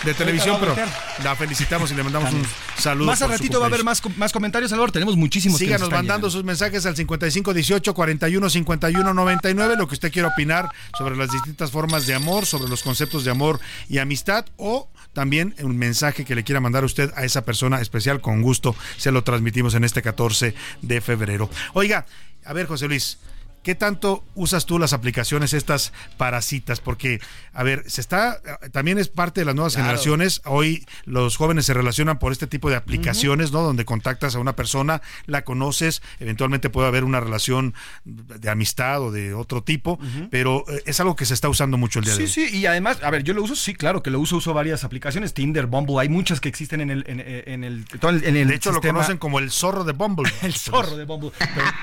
de televisión, pero la felicitamos y le mandamos un saludo. Más a ratito va a haber más, más comentarios, Salvador, tenemos muchísimos. Síganos mandando sus mensajes al 5518 41 51 99, lo que usted quiera opinar sobre las distintas formas de amor, sobre los conceptos de amor y amistad o también un mensaje que le quiera mandar usted a esa persona especial, con gusto se lo transmitimos en este 14 de febrero. Oiga, a ver, José Luis, ¿Qué tanto usas tú las aplicaciones estas para citas? Porque, a ver, se está, también es parte de las nuevas generaciones. Hoy los jóvenes se relacionan por este tipo de aplicaciones, ¿no? Donde contactas a una persona, la conoces, eventualmente puede haber una relación de amistad o de otro tipo, pero eh, es algo que se está usando mucho el día de hoy. Sí, sí, y además, a ver, yo lo uso, sí, claro que lo uso, uso varias aplicaciones, Tinder, Bumble, hay muchas que existen en el, en, el, en el De hecho, lo conocen como el zorro de Bumble. el zorro de Bumble,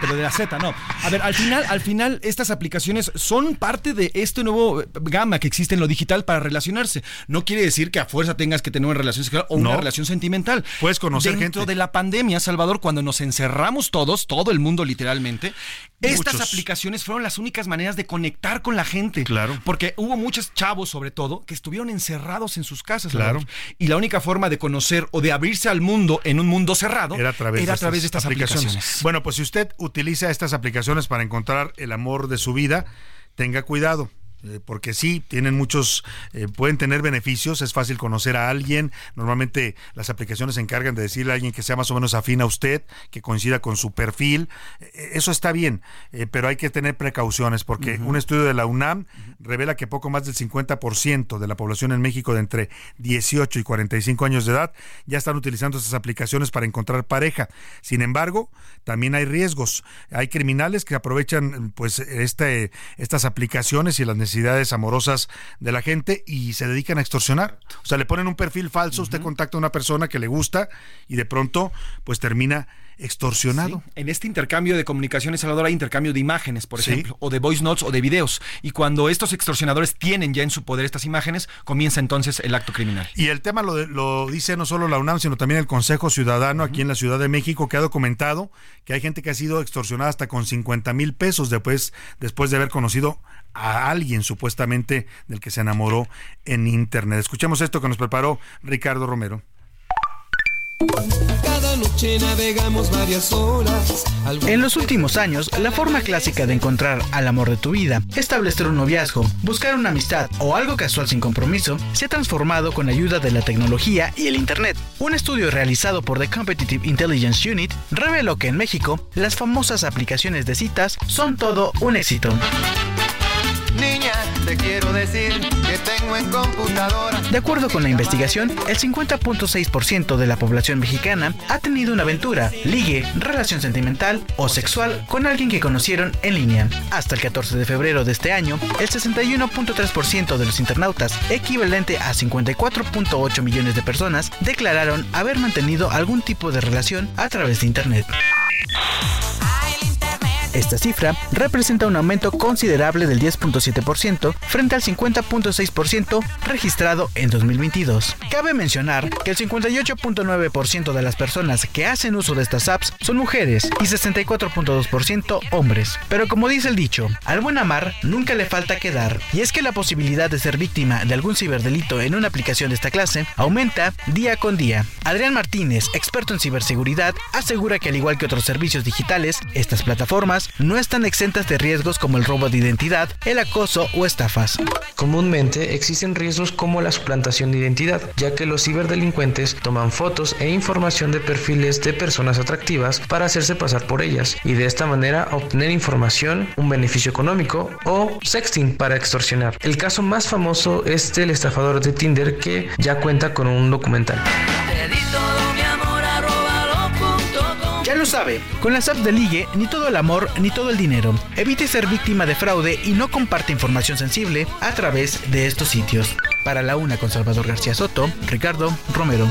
pero, de la Z, no. A ver, al final, al final estas aplicaciones son parte de este nuevo gama que existe en lo digital para relacionarse. No quiere decir que a fuerza tengas que tener una relación sexual o una relación sentimental. Puedes conocer Dentro de la pandemia, Salvador, cuando nos encerramos todos, todo el mundo literalmente, estas aplicaciones fueron las únicas maneras de conectar con la gente. Claro. Porque hubo muchos chavos, sobre todo, que estuvieron encerrados en sus casas. Claro. Y la única forma de conocer o de abrirse al mundo en un mundo cerrado era a través, de, estas aplicaciones. Bueno, pues si usted utiliza estas aplicaciones para encontrar el amor de su vida, tenga cuidado. Eh, porque sí, tienen muchos, eh, pueden tener beneficios, es fácil conocer a alguien, normalmente las aplicaciones se encargan de decirle a alguien que sea más o menos afín a usted, que coincida con su perfil, eh, eso está bien, pero hay que tener precauciones porque un estudio de la UNAM revela que poco más del 50% de la población en México de entre 18 y 45 años de edad ya están utilizando estas aplicaciones para encontrar pareja. Sin embargo, también hay riesgos, hay criminales que aprovechan pues este, estas aplicaciones y las necesidades amorosas de la gente y se dedican a extorsionar. O sea, le ponen un perfil falso, usted contacta a una persona que le gusta y de pronto pues termina extorsionado. En este intercambio de comunicaciones, Salvador, hay intercambio de imágenes, por ejemplo, o de voice notes o de videos. Y cuando estos extorsionadores tienen ya en su poder estas imágenes, comienza entonces el acto criminal. Y el tema lo, lo dice no solo la UNAM, sino también el Consejo Ciudadano aquí en la Ciudad de México, que ha documentado que hay gente que ha sido extorsionada hasta con 50 mil pesos después, después de haber conocido a alguien supuestamente del que se enamoró en Internet. Escuchemos esto que nos preparó Ricardo Romero. Cada noche navegamos varias horas. En los últimos años, la forma clásica de encontrar al amor de tu vida, establecer un noviazgo, buscar una amistad o algo casual sin compromiso, se ha transformado con ayuda de la tecnología y el Internet. Un estudio realizado por The Competitive Intelligence Unit reveló que en México, las famosas aplicaciones de citas son todo un éxito. Niña, te quiero decir que tengo en computadora. De acuerdo con la investigación, el 50.6% de la población mexicana ha tenido una aventura, ligue, relación sentimental o sexual con alguien que conocieron en línea. Hasta el 14 de febrero de este año, el 61.3% de los internautas, equivalente a 54.8 millones de personas, declararon haber mantenido algún tipo de relación a través de Internet. Esta cifra representa un aumento considerable del 10.7% frente al 50.6% registrado en 2022. Cabe mencionar que el 58.9% de las personas que hacen uso de estas apps son mujeres y 64.2% hombres. Pero como dice el dicho, al buen amar nunca le falta quedar. Y es que la posibilidad de ser víctima de algún ciberdelito en una aplicación de esta clase aumenta día con día. Adrián Martínez, experto en ciberseguridad, asegura que al igual que otros servicios digitales, estas plataformas no están exentas de riesgos como el robo de identidad, el acoso o estafas. Comúnmente existen riesgos como la suplantación de identidad, ya que los ciberdelincuentes toman fotos e información de perfiles de personas atractivas para hacerse pasar por ellas y de esta manera obtener información, un beneficio económico o sexting para extorsionar. El caso más famoso es del estafador de Tinder que ya cuenta con un documental. Sabe, con las apps de ligue, ni todo el amor ni todo el dinero. Evite ser víctima de fraude y no comparte información sensible a través de estos sitios. Para la una con Salvador García Soto, Ricardo Romero.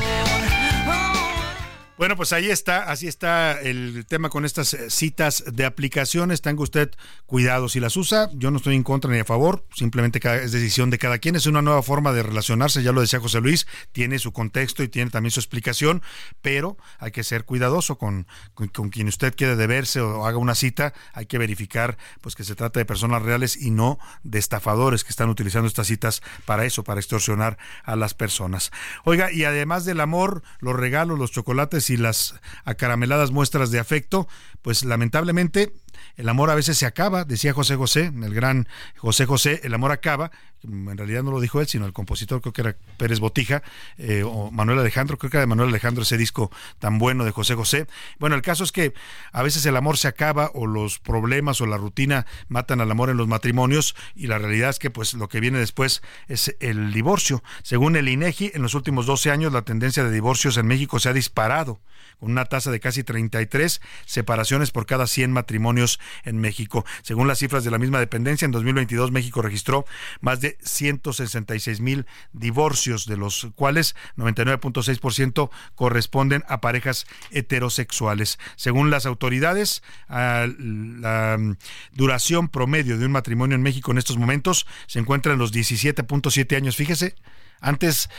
Bueno, pues ahí está, así está el tema con estas eh, citas de aplicaciones. Tenga usted cuidado si las usa. Yo no estoy en contra ni a favor, simplemente es decisión de cada quien. Es una nueva forma de relacionarse, ya lo decía José Luis, tiene su contexto y tiene también su explicación, pero hay que ser cuidadoso con, con, quien usted quiere deberse o haga una cita. Hay que verificar pues que se trata de personas reales y no de estafadores que están utilizando estas citas para eso, para extorsionar a las personas. Oiga, y además del amor, los regalos, los chocolates, y las acarameladas muestras de afecto, pues lamentablemente el amor a veces se acaba, decía José José, el gran José José, el amor acaba, en realidad no lo dijo él, sino el compositor, creo que era Pérez Botija, eh, o Manuel Alejandro, creo que era de Manuel Alejandro ese disco tan bueno de José José. Bueno, el caso es que a veces el amor se acaba o los problemas o la rutina matan al amor en los matrimonios y la realidad es que pues lo que viene después es el divorcio. Según el INEGI, en los últimos 12 años la tendencia de divorcios en México se ha disparado con una tasa de casi 33 separaciones por cada 100 matrimonios en México. Según las cifras de la misma dependencia, en 2022 México registró más de 166 mil divorcios, de los cuales 99.6% corresponden a parejas heterosexuales. Según las autoridades, la mm, duración promedio de un matrimonio en México en estos momentos se encuentra en los 17.7 años. Fíjese, antes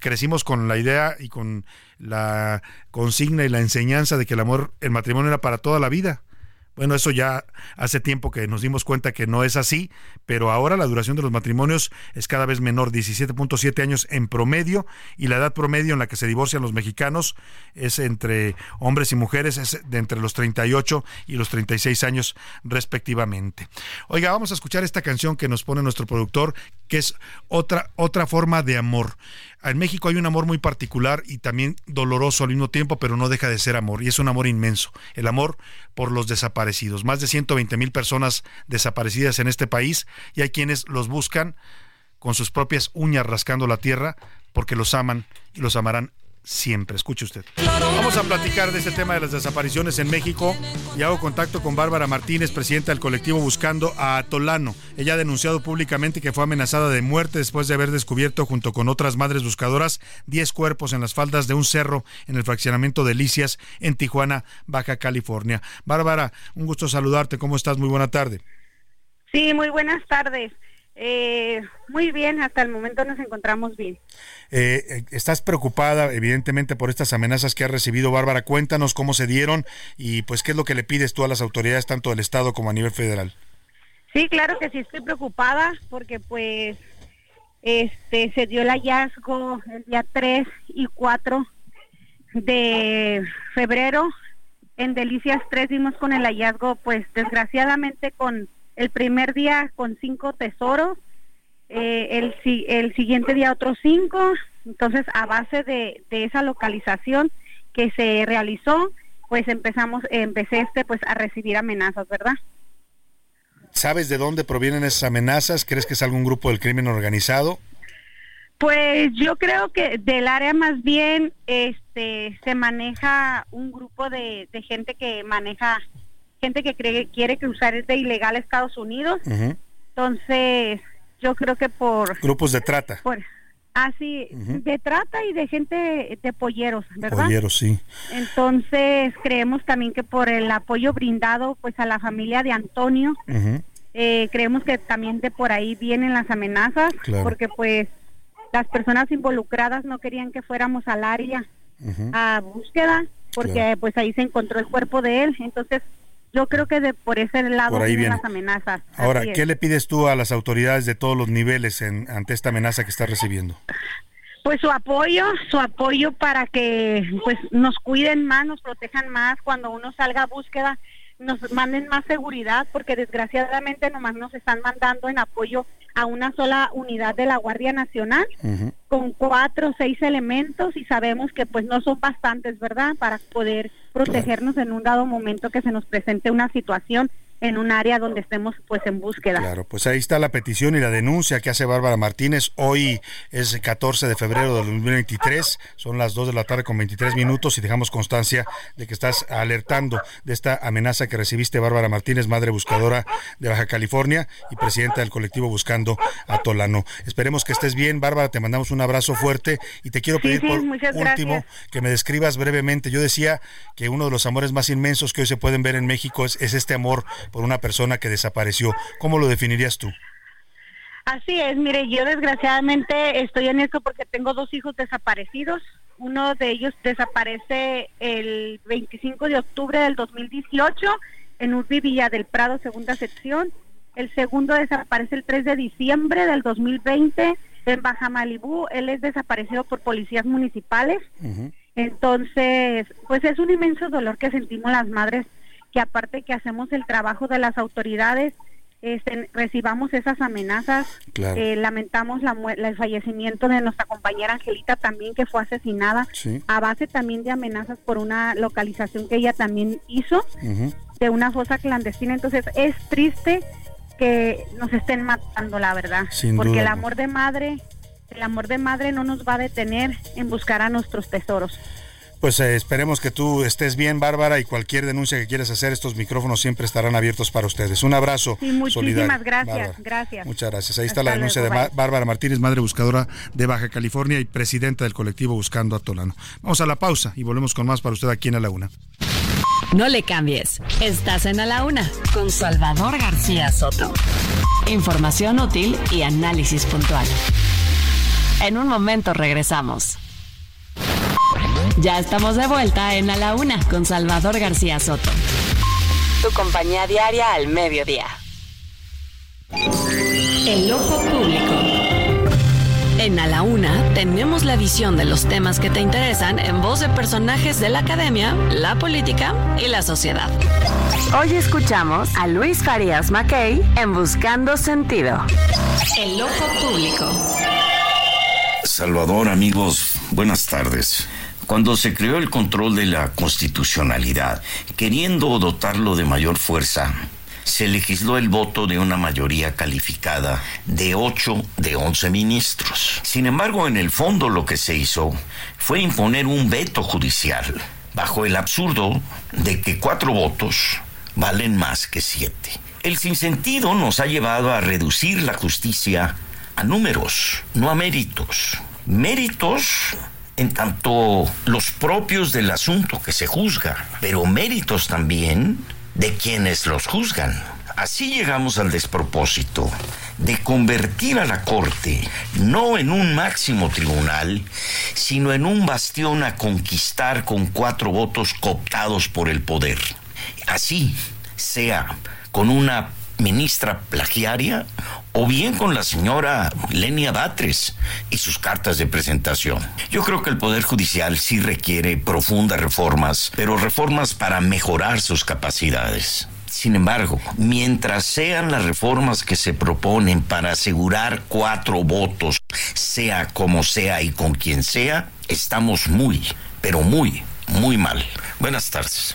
crecimos con la idea y con la consigna y la enseñanza de que el amor, el matrimonio era para toda la vida. Bueno, eso ya hace tiempo que nos dimos cuenta que no es así, pero ahora la duración de los matrimonios es cada vez menor, 17.7 años en promedio, y la edad promedio en la que se divorcian los mexicanos es entre hombres y mujeres, es de entre los 38 y los 36 años respectivamente. Oiga, vamos a escuchar esta canción que nos pone nuestro productor, que es otra, otra forma de amor. En México hay un amor muy particular y también doloroso al mismo tiempo, pero no deja de ser amor, y es un amor inmenso, el amor por los desaparecidos. Más de 120 mil personas desaparecidas en este país, y hay quienes los buscan con sus propias uñas rascando la tierra porque los aman y los amarán siempre. Escuche usted. Vamos a platicar de este tema de las desapariciones en México y hago contacto con Bárbara Martínez, presidenta del colectivo Buscando a Atolano. Ella ha denunciado públicamente que fue amenazada de muerte después de haber descubierto junto con otras madres buscadoras 10 cuerpos en las faldas de un cerro en el fraccionamiento de Licias en Tijuana, Baja California. Bárbara, un gusto saludarte. ¿Cómo estás? Muy buena tarde. Sí, muy buenas tardes. Eh, muy bien, hasta el momento nos encontramos bien. Eh, eh, estás preocupada, evidentemente, por estas amenazas que ha recibido Bárbara. Cuéntanos cómo se dieron y pues qué es lo que le pides tú a las autoridades, tanto del Estado como a nivel federal. Sí, claro que sí estoy preocupada porque pues este se dio el hallazgo el día 3 y 4 de febrero en Delicias 3 dimos con el hallazgo, pues desgraciadamente con el primer día con cinco tesoros, eh, el, el siguiente día otros cinco, entonces a base de, de esa localización que se realizó, pues empezamos, empecé este pues a recibir amenazas, ¿verdad? ¿Sabes de dónde provienen esas amenazas? ¿Crees que es algún grupo del crimen organizado? Pues yo creo que del área más bien este se maneja un grupo de, de gente que maneja gente que cree, quiere cruzar de ilegal a Estados Unidos. Entonces, yo creo que por grupos de trata. Por, así de trata y de gente de polleros, ¿verdad? Polleros, sí. Entonces, creemos también que por el apoyo brindado pues a la familia de Antonio, eh, creemos que también de por ahí vienen las amenazas, porque pues las personas involucradas no querían que fuéramos al área a búsqueda porque pues ahí se encontró el cuerpo de él entonces yo creo que de por ese lado vienen las amenazas ahora qué le pides tú a las autoridades de todos los niveles en, ante esta amenaza que está recibiendo pues su apoyo, su apoyo para que pues nos cuiden más, nos protejan más cuando uno salga a búsqueda, nos manden más seguridad, porque desgraciadamente nomás nos están mandando en apoyo a una sola unidad de la Guardia Nacional con cuatro o seis elementos y sabemos que pues no son bastantes, ¿verdad? Para poder protegernos en un dado momento que se nos presente una situación en un área donde estemos pues en búsqueda. Claro, pues ahí está la petición y la denuncia que hace Bárbara Martínez. Hoy es 14 de febrero del 2023, son las 2 de la tarde con 23 minutos y dejamos constancia de que estás alertando de esta amenaza que recibiste Bárbara Martínez, madre buscadora de Baja California y presidenta del colectivo Buscando a Tolano. Esperemos que estés bien, Bárbara, te mandamos un abrazo fuerte y te quiero pedir por último que me describas brevemente. Yo decía que uno de los amores más inmensos que hoy se pueden ver en México es, es este amor por una persona que desapareció. ¿Cómo lo definirías tú? Así es, mire, yo desgraciadamente estoy en esto porque tengo dos hijos desaparecidos. Uno de ellos desaparece el 25 de octubre del 2018 en Urbi Villa del Prado, segunda sección. El segundo desaparece el 3 de diciembre del 2020 en Baja Malibú. Él es desaparecido por policías municipales. Entonces, pues es un inmenso dolor que sentimos las madres que aparte que hacemos el trabajo de las autoridades, este, recibamos esas amenazas. Eh, lamentamos la, el fallecimiento de nuestra compañera Angelita también, que fue asesinada a base también de amenazas por una localización que ella también hizo de una fosa clandestina. Entonces es triste que nos estén matando, la verdad, porque el amor de madre, el amor de madre no nos va a detener en buscar a nuestros tesoros. Pues eh, esperemos que tú estés bien, Bárbara, y cualquier denuncia que quieras hacer, estos micrófonos siempre estarán abiertos para ustedes. Un abrazo. Sí, muchísimas gracias, gracias. Muchas gracias. Ahí está la denuncia de Bárbara Martínez, madre buscadora de Baja California y presidenta del colectivo Buscando a Tolano. Vamos a la pausa y volvemos con más para usted aquí en A la Una. No le cambies. Estás en A la Una con Salvador García Soto. Información útil y análisis puntual. En un momento regresamos. Ya estamos de vuelta en A la Una con Salvador García Soto. Tu compañía diaria al mediodía. El ojo público. En A la Una tenemos la visión de los temas que te interesan en voz de personajes de la academia, la política y la sociedad. Hoy escuchamos a Luis Farías Mackey en Buscando Sentido. El ojo público. Salvador, amigos, buenas tardes. Cuando se creó el control de la constitucionalidad, queriendo dotarlo de mayor fuerza, se legisló el voto de una mayoría calificada de 8 de 11 ministros. Sin embargo, en el fondo lo que se hizo fue imponer un veto judicial, bajo el absurdo de que cuatro votos valen más que siete. El sinsentido nos ha llevado a reducir la justicia a números, no a méritos. Méritos en tanto los propios del asunto que se juzga, pero méritos también de quienes los juzgan. Así llegamos al despropósito de convertir a la Corte no en un máximo tribunal, sino en un bastión a conquistar con cuatro votos cooptados por el poder. Así sea con una ministra plagiaria o bien con la señora Lenia Batres y sus cartas de presentación. Yo creo que el Poder Judicial sí requiere profundas reformas, pero reformas para mejorar sus capacidades. Sin embargo, mientras sean las reformas que se proponen para asegurar cuatro votos, sea como sea y con quien sea, estamos muy, pero muy, muy mal. Buenas tardes.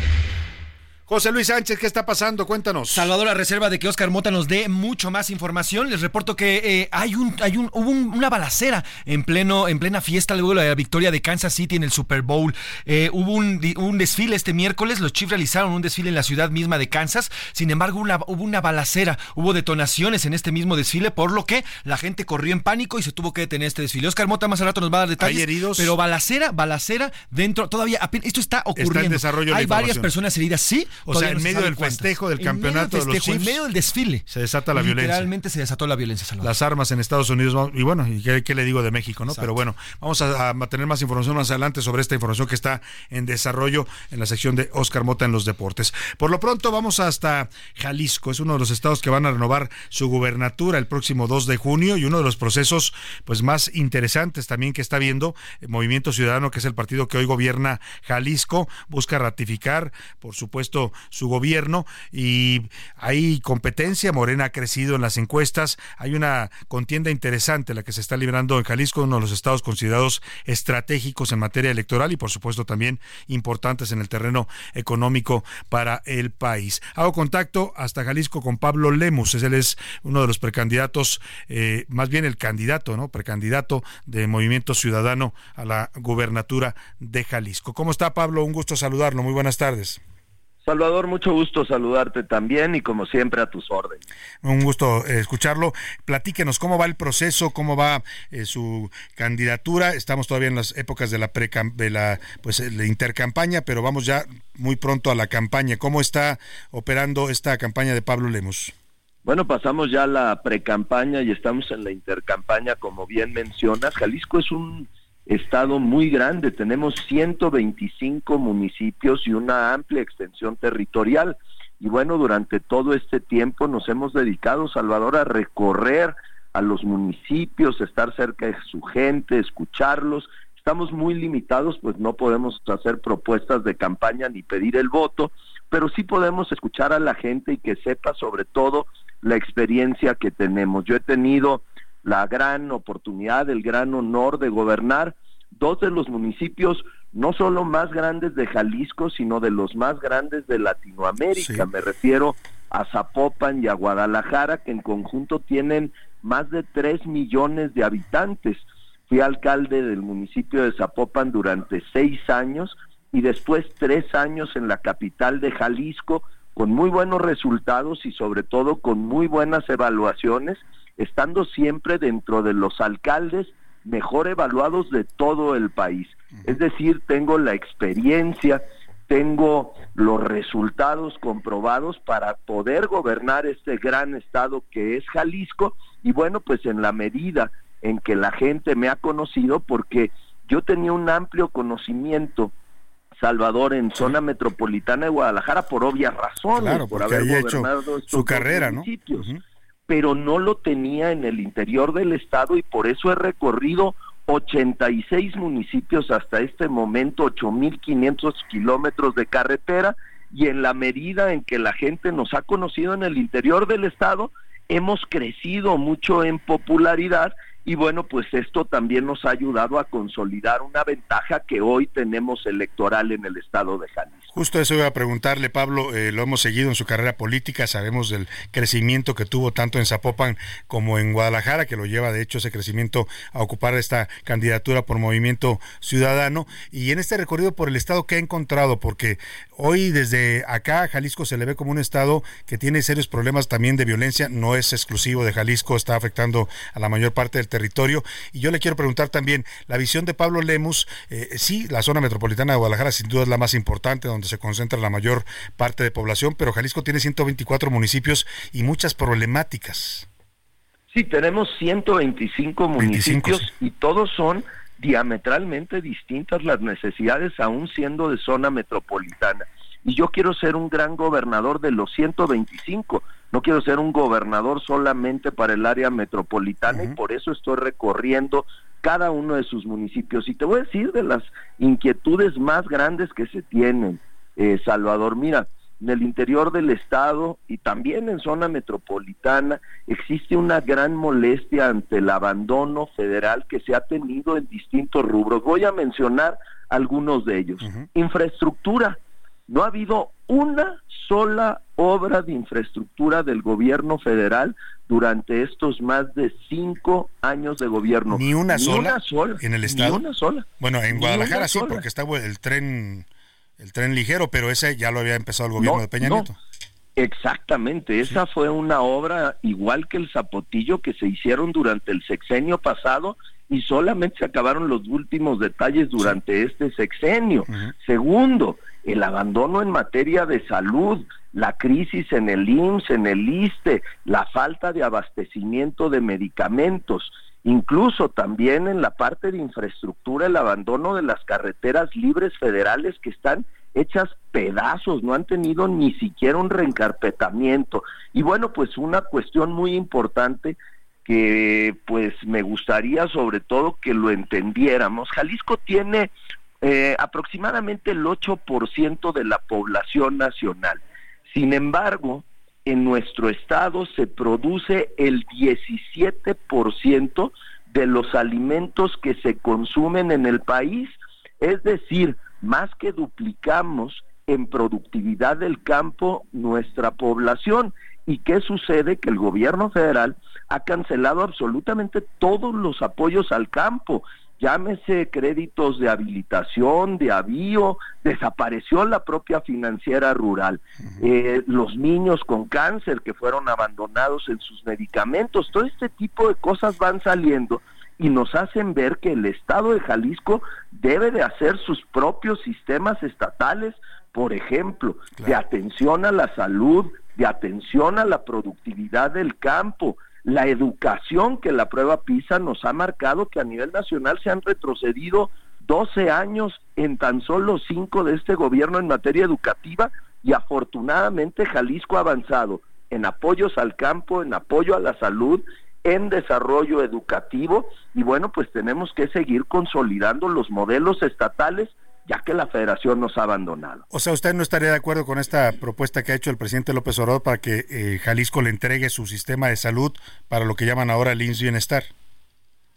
José Luis Sánchez, ¿qué está pasando? Cuéntanos. Salvador, a reserva de que Oscar Mota nos dé mucho más información, les reporto que eh, hay un, hay un, hubo una balacera en pleno, en plena fiesta luego de la victoria de Kansas City en el Super Bowl. Eh, hubo un, un, desfile este miércoles, los Chiefs realizaron un desfile en la ciudad misma de Kansas. Sin embargo, una, hubo una balacera, hubo detonaciones en este mismo desfile, por lo que la gente corrió en pánico y se tuvo que detener este desfile. Oscar Mota más al rato nos va a dar detalles. Hay heridos. Pero balacera, balacera dentro, todavía esto está ocurriendo. Está en desarrollo hay varias personas heridas, sí. O sea, en medio del festejo del campeonato de los Chiefs. En medio del desfile. Se desata la violencia. Literalmente se desató la violencia, Salvador. Las armas en Estados Unidos, y bueno, y qué, le digo de México, ¿no? Pero bueno, vamos a, tener más información más adelante sobre esta información que está en desarrollo en la sección de Oscar Mota en los deportes. Por lo pronto, vamos hasta Jalisco. Es uno de los estados que van a renovar su gubernatura el próximo 2 de junio y uno de los procesos pues más interesantes también que está viendo el Movimiento Ciudadano, que es el partido que hoy gobierna Jalisco, busca ratificar, por supuesto, su gobierno y hay competencia. Morena ha crecido en las encuestas. Hay una contienda interesante la que se está librando en Jalisco, uno de los estados considerados estratégicos en materia electoral y por supuesto también importantes en el terreno económico para el país. Hago contacto hasta Jalisco con Pablo Lemus. Él es uno de los precandidatos, eh, más bien el candidato, ¿no? Precandidato de Movimiento Ciudadano a la gubernatura de Jalisco. ¿Cómo está Pablo? Un gusto saludarlo. Muy buenas tardes. Salvador, mucho gusto saludarte también y como siempre a tus órdenes. Un gusto eh, escucharlo. Platíquenos cómo va el proceso, cómo va eh, su candidatura. Estamos todavía en las épocas de la pre de la pues la intercampaña, pero vamos ya muy pronto a la campaña. ¿Cómo está operando esta campaña de Pablo Lemus? Bueno, pasamos ya la precampaña y estamos en la intercampaña, como bien mencionas. Jalisco es un estado muy grande, tenemos 125 municipios y una amplia extensión territorial. Y bueno, durante todo este tiempo nos hemos dedicado, Salvador, a recorrer a los municipios, estar cerca de su gente, escucharlos. Estamos muy limitados, pues no podemos hacer propuestas de campaña ni pedir el voto, pero sí podemos escuchar a la gente y que sepa sobre todo la experiencia que tenemos. Yo he tenido la gran oportunidad, el gran honor de gobernar dos de los municipios no solo más grandes de Jalisco, sino de los más grandes de Latinoamérica. Me refiero a Zapopan y a Guadalajara, que en conjunto tienen más de tres millones de habitantes. Fui alcalde del municipio de Zapopan durante seis años y después tres años en la capital de Jalisco, con muy buenos resultados y sobre todo con muy buenas evaluaciones estando siempre dentro de los alcaldes mejor evaluados de todo el país. Es decir, tengo la experiencia, tengo los resultados comprobados para poder gobernar este gran estado que es Jalisco. Y bueno, pues en la medida en que la gente me ha conocido, porque yo tenía un amplio conocimiento Salvador en zona metropolitana de Guadalajara por obvias razones, por haber gobernado hecho su carrera, ¿no? Pero no lo tenía en el interior del estado y por eso he recorrido 86 municipios hasta este momento, 8.500 kilómetros de carretera y en la medida en que la gente nos ha conocido en el interior del estado, hemos crecido mucho en popularidad y bueno, pues esto también nos ha ayudado a consolidar una ventaja que hoy tenemos electoral en el estado de Jalisco. Justo eso iba a preguntarle, Pablo, eh, lo hemos seguido en su carrera política, sabemos del crecimiento que tuvo tanto en Zapopan como en Guadalajara, que lo lleva de hecho ese crecimiento a ocupar esta candidatura por Movimiento Ciudadano, y en este recorrido por el estado que ha encontrado, porque hoy desde acá Jalisco se le ve como un estado que tiene serios problemas también de violencia, no es exclusivo de Jalisco, está afectando a la mayor parte del territorio. Y yo le quiero preguntar también, la visión de Pablo Lemus, eh, sí, la zona metropolitana de Guadalajara sin duda es la más importante, donde se concentra la mayor parte de población, pero Jalisco tiene 124 municipios y muchas problemáticas. Sí, tenemos 125 municipios y todos son diametralmente distintas las necesidades aún siendo de zona metropolitana. Y yo quiero ser un gran gobernador de los 125, no quiero ser un gobernador solamente para el área metropolitana y por eso estoy recorriendo cada uno de sus municipios. Y te voy a decir de las inquietudes más grandes que se tienen, eh, Salvador. Mira, en el interior del estado y también en zona metropolitana existe una gran molestia ante el abandono federal que se ha tenido en distintos rubros. Voy a mencionar algunos de ellos. Infraestructura. No ha habido una sola obra de infraestructura del gobierno federal durante estos más de cinco años de gobierno. Ni una, sola, sola, en el estado. Ni una sola. Bueno, en Guadalajara sí, porque estaba el tren el tren ligero, pero ese ya lo había empezado el gobierno de Peña Nieto. Exactamente, esa fue una obra igual que el Zapotillo que se hicieron durante el sexenio pasado y solamente se acabaron los últimos detalles durante este sexenio. Segundo, el abandono en materia de salud, la crisis en el IMSS, en el ISTE, la falta de abastecimiento de medicamentos, incluso también en la parte de infraestructura, el abandono de las carreteras libres federales que están hechas pedazos, no han tenido ni siquiera un reencarpetamiento. Y bueno, pues una cuestión muy importante que pues me gustaría sobre todo que lo entendiéramos. Jalisco tiene eh, aproximadamente el 8% de la población nacional. Sin embargo, en nuestro estado se produce el 17% de los alimentos que se consumen en el país. Es decir, más que duplicamos en productividad del campo nuestra población. ¿Y qué sucede? Que el gobierno federal ha cancelado absolutamente todos los apoyos al campo llámese créditos de habilitación, de avío, desapareció la propia financiera rural, eh, los niños con cáncer que fueron abandonados en sus medicamentos, todo este tipo de cosas van saliendo y nos hacen ver que el Estado de Jalisco debe de hacer sus propios sistemas estatales, por ejemplo, de atención a la salud, de atención a la productividad del campo, la educación que la prueba PISA nos ha marcado que a nivel nacional se han retrocedido 12 años en tan solo 5 de este gobierno en materia educativa y afortunadamente Jalisco ha avanzado en apoyos al campo, en apoyo a la salud, en desarrollo educativo. Y bueno, pues tenemos que seguir consolidando los modelos estatales ya que la federación nos ha abandonado. O sea, ¿usted no estaría de acuerdo con esta propuesta que ha hecho el presidente López Obrador para que eh, Jalisco le entregue su sistema de salud para lo que llaman ahora el INS Bienestar?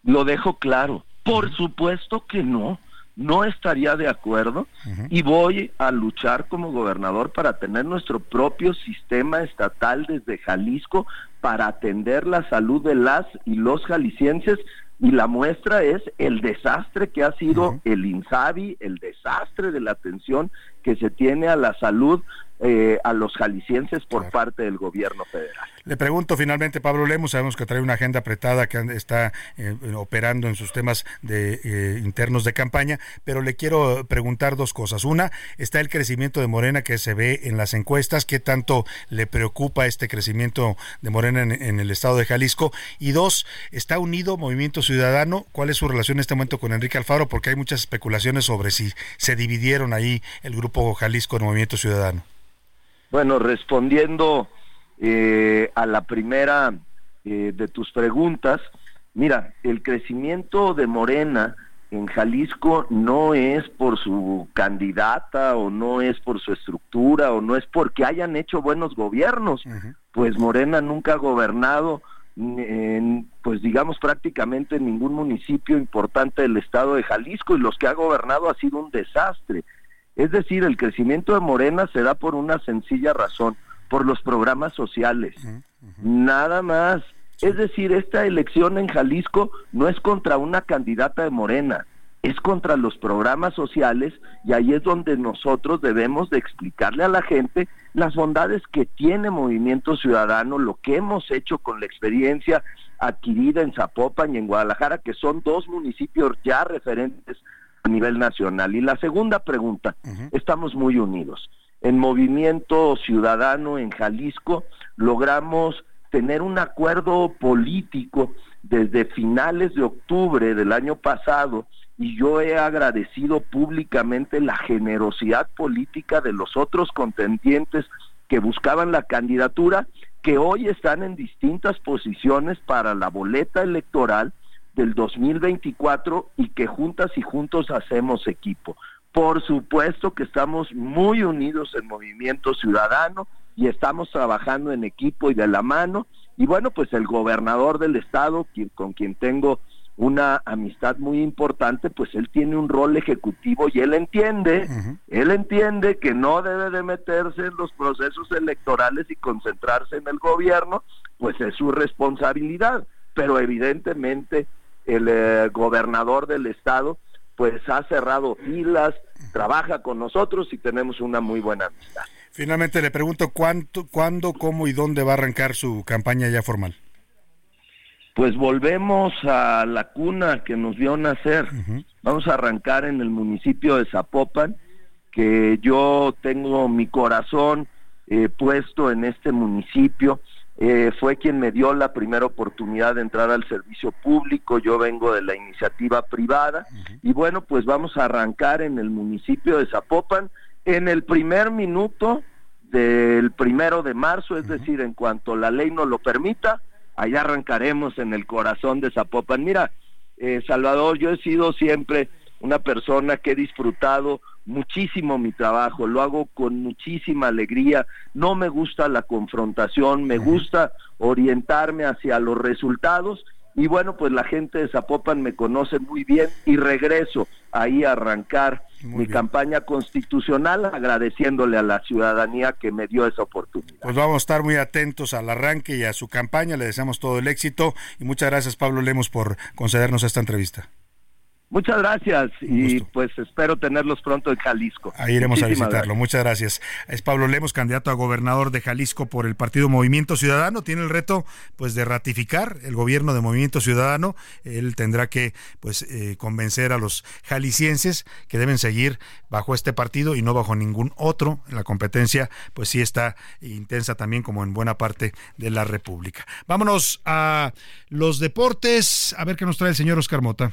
Lo dejo claro. Por supuesto que no. No estaría de acuerdo y voy a luchar como gobernador para tener nuestro propio sistema estatal desde Jalisco para atender la salud de las y los jaliscienses y la muestra es el desastre que ha sido el INSABI, el desastre de la atención que se tiene a la salud eh, a los jaliscienses por parte del gobierno federal. Le pregunto finalmente, Pablo Lemos, sabemos que trae una agenda apretada que está eh, operando en sus temas de eh, internos de campaña, pero le quiero preguntar dos cosas. Una, está el crecimiento de Morena que se ve en las encuestas, ¿qué tanto le preocupa este crecimiento de Morena en, el estado de Jalisco? Y dos, ¿está unido Movimiento Ciudadano? ¿Cuál es su relación en este momento con Enrique Alfaro? Porque hay muchas especulaciones sobre si se dividieron ahí el grupo Jalisco en Movimiento Ciudadano. Bueno, respondiendo eh, a la primera eh, de tus preguntas, mira, el crecimiento de Morena en Jalisco no es por su candidata o no es por su estructura o no es porque hayan hecho buenos gobiernos, pues Morena nunca ha gobernado en, pues digamos prácticamente en ningún municipio importante del estado de Jalisco y los que ha gobernado ha sido un desastre. Es decir, el crecimiento de Morena se da por una sencilla razón, por los programas sociales. Nada más. Es decir, esta elección en Jalisco no es contra una candidata de Morena, es contra los programas sociales y ahí es donde nosotros debemos de explicarle a la gente las bondades que tiene Movimiento Ciudadano, lo que hemos hecho con la experiencia adquirida en Zapopan y en Guadalajara, que son dos municipios ya referentes a nivel nacional. Y la segunda pregunta, estamos muy unidos. En Movimiento Ciudadano en Jalisco logramos tener un acuerdo político desde finales de octubre del año pasado y yo he agradecido públicamente la generosidad política de los otros contendientes que buscaban la candidatura, que hoy están en distintas posiciones para la boleta electoral del 2024 y que juntas y juntos hacemos equipo. Por supuesto que estamos muy unidos en Movimiento Ciudadano y estamos trabajando en equipo y de la mano. Y bueno, pues el gobernador del estado, con quien tengo una amistad muy importante, pues él tiene un rol ejecutivo y él entiende, él entiende que no debe de meterse en los procesos electorales y concentrarse en el gobierno, pues es su responsabilidad, pero evidentemente el eh, gobernador del estado pues ha cerrado filas, trabaja con nosotros y tenemos una muy buena amistad. Finalmente le pregunto cuánto, cuándo, cómo y dónde va a arrancar su campaña ya formal. Pues volvemos a la cuna que nos vio nacer. Vamos a arrancar en el municipio de Zapopan, que yo tengo mi corazón eh, puesto en este municipio eh, fue quien me dio la primera oportunidad de entrar al servicio público, yo vengo de la iniciativa privada. Y bueno, pues vamos a arrancar en el municipio de Zapopan en el primer minuto del primero de marzo, es decir, en cuanto la ley nos lo permita, allá arrancaremos en el corazón de Zapopan. Mira, eh, Salvador, yo he sido siempre una persona que he disfrutado muchísimo mi trabajo, lo hago con muchísima alegría, no me gusta la confrontación, me gusta orientarme hacia los resultados y bueno, pues la gente de Zapopan me conoce muy bien y regreso ahí a arrancar mi campaña constitucional agradeciéndole a la ciudadanía que me dio esa oportunidad. Pues vamos a estar muy atentos al arranque y a su campaña, le deseamos todo el éxito y muchas gracias Pablo Lemos por concedernos esta entrevista. Muchas gracias y pues espero tenerlos pronto en Jalisco. Ahí iremos a visitarlo. Muchas gracias. Es Pablo Lemos, candidato a gobernador de Jalisco por el partido Movimiento Ciudadano. Tiene el reto pues de ratificar el gobierno de Movimiento Ciudadano. Él tendrá que pues eh, convencer a los jaliscienses que deben seguir bajo este partido y no bajo ningún otro. La competencia pues sí está intensa también como en buena parte de la República. Vámonos a los deportes. A ver qué nos trae el señor Oscar Mota.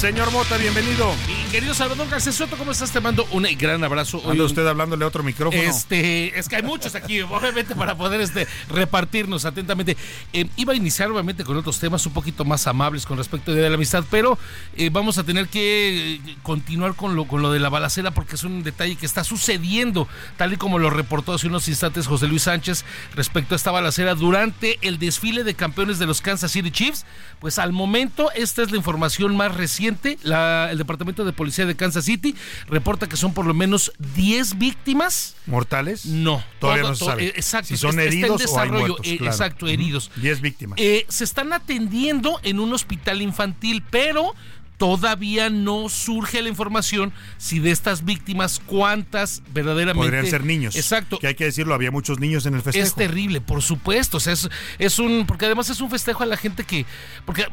Señor Mota, bienvenido. Querido Salvador García Soto, ¿cómo estás? Te mando un gran abrazo. Anda usted hablándole a otro micrófono. Este, es que hay muchos aquí, obviamente, para poder este, repartirnos atentamente. Eh, iba a iniciar, obviamente, con otros temas un poquito más amables con respecto de la amistad, pero eh, vamos a tener que eh, continuar con lo, con lo de la balacera porque es un detalle que está sucediendo, tal y como lo reportó hace unos instantes José Luis Sánchez respecto a esta balacera durante el desfile de campeones de los Kansas City Chiefs. Pues al momento, esta es la información más reciente el Departamento de Policía de Kansas City reporta que son por lo menos 10 víctimas. ¿Mortales? No. Todavía no se sabe. Eh, exacto. Si son heridos o hay muertos, eh, Exacto, heridos. 10 víctimas. Eh, se están atendiendo en un hospital infantil, pero todavía no surge la información si de estas víctimas cuántas verdaderamente podrían ser niños. Exacto. Que hay que decirlo, había muchos niños en el festejo. Es terrible, por supuesto. O sea, es, es un porque además es un festejo a la gente que porque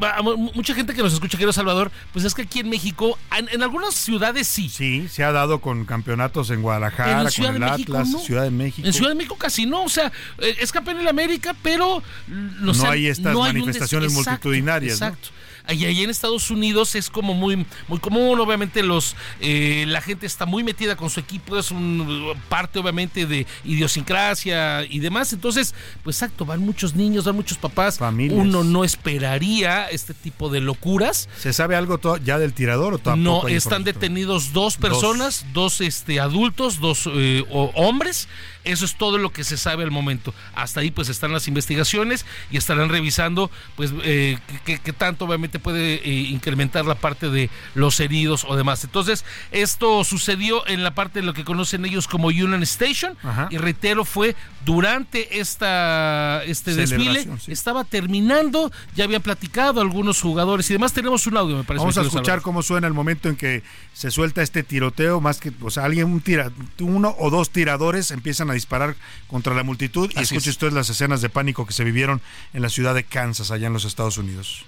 mucha gente que nos escucha, querido Salvador, pues es que aquí en México, en, algunas ciudades sí. Sí, se ha dado con campeonatos en Guadalajara, en con el Atlas, Ciudad de México. En Ciudad de México casi no, o sea, eh, es campeón en la América, pero no, hay estas manifestaciones multitudinarias. Exacto y ahí en Estados Unidos es como muy, muy común, obviamente los eh, la gente está muy metida con su equipo, es un parte obviamente de idiosincrasia y demás, entonces, pues exacto, van muchos niños, van muchos papás, uno no esperaría este tipo de locuras. ¿Se sabe algo ya del tirador o tampoco? No, están detenidos dos personas, dos, este, adultos, dos eh, hombres, eso es todo lo que se sabe al momento. Hasta ahí pues están las investigaciones y estarán revisando pues eh, qué, tanto obviamente puede eh, incrementar la parte de los heridos o demás. Entonces, esto sucedió en la parte de lo que conocen ellos como Union Station y reitero fue durante esta este desfile estaba terminando, ya habían platicado algunos jugadores y demás. Tenemos un audio, me parece. Vamos a escuchar cómo suena el momento en que se suelta este tiroteo, más que o sea, alguien un tira, uno o dos tiradores empiezan a disparar contra la multitud. Y escuche usted las escenas de pánico que se vivieron en la ciudad de Kansas, allá en los Estados Unidos.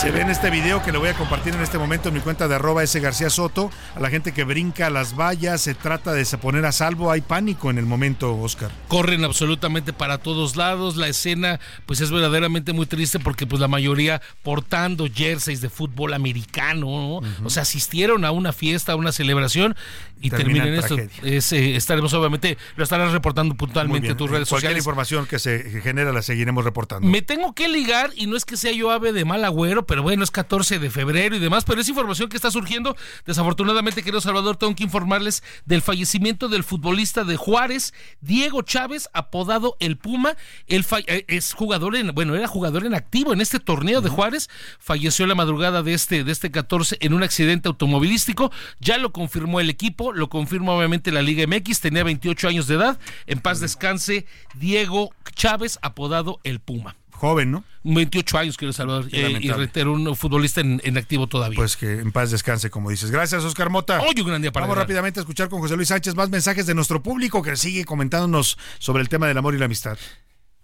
Se ve en este video que le voy a compartir en este momento en mi cuenta de arroba ese García Soto. A la gente que brinca las vallas, se trata de poner a salvo. Hay pánico en el momento, Oscar. Corren absolutamente para todos lados. La escena, pues es verdaderamente muy triste porque, pues la mayoría portando jerseys de fútbol americano, ¿no? O sea, asistieron a una fiesta, a una celebración y Termina terminan en esto. Es, eh, estaremos obviamente, lo estarás reportando puntualmente en tus redes Cualquier sociales. información que se genera la seguiremos reportando. Me tengo que ligar y no es que sea yo ave de mal agüero, pero bueno, es 14 de febrero y demás, pero es información que está surgiendo. Desafortunadamente, querido Salvador, tengo que informarles del fallecimiento del futbolista de Juárez, Diego Chávez, apodado El Puma. Él eh, es jugador en, bueno, era jugador en activo en este torneo de Juárez. Falleció la madrugada de este, de este 14 en un accidente automovilístico. Ya lo confirmó el equipo, lo confirma obviamente la Liga MX, tenía 28 años de edad. En paz descanse Diego Chávez, apodado El Puma. Joven, ¿no? 28 años, quiero Salvador. Eh, y reitero, un futbolista en, en activo todavía. Pues que en paz descanse, como dices. Gracias, Oscar Mota. Hoy un gran día para Vamos ganar. rápidamente a escuchar con José Luis Sánchez más mensajes de nuestro público que sigue comentándonos sobre el tema del amor y la amistad.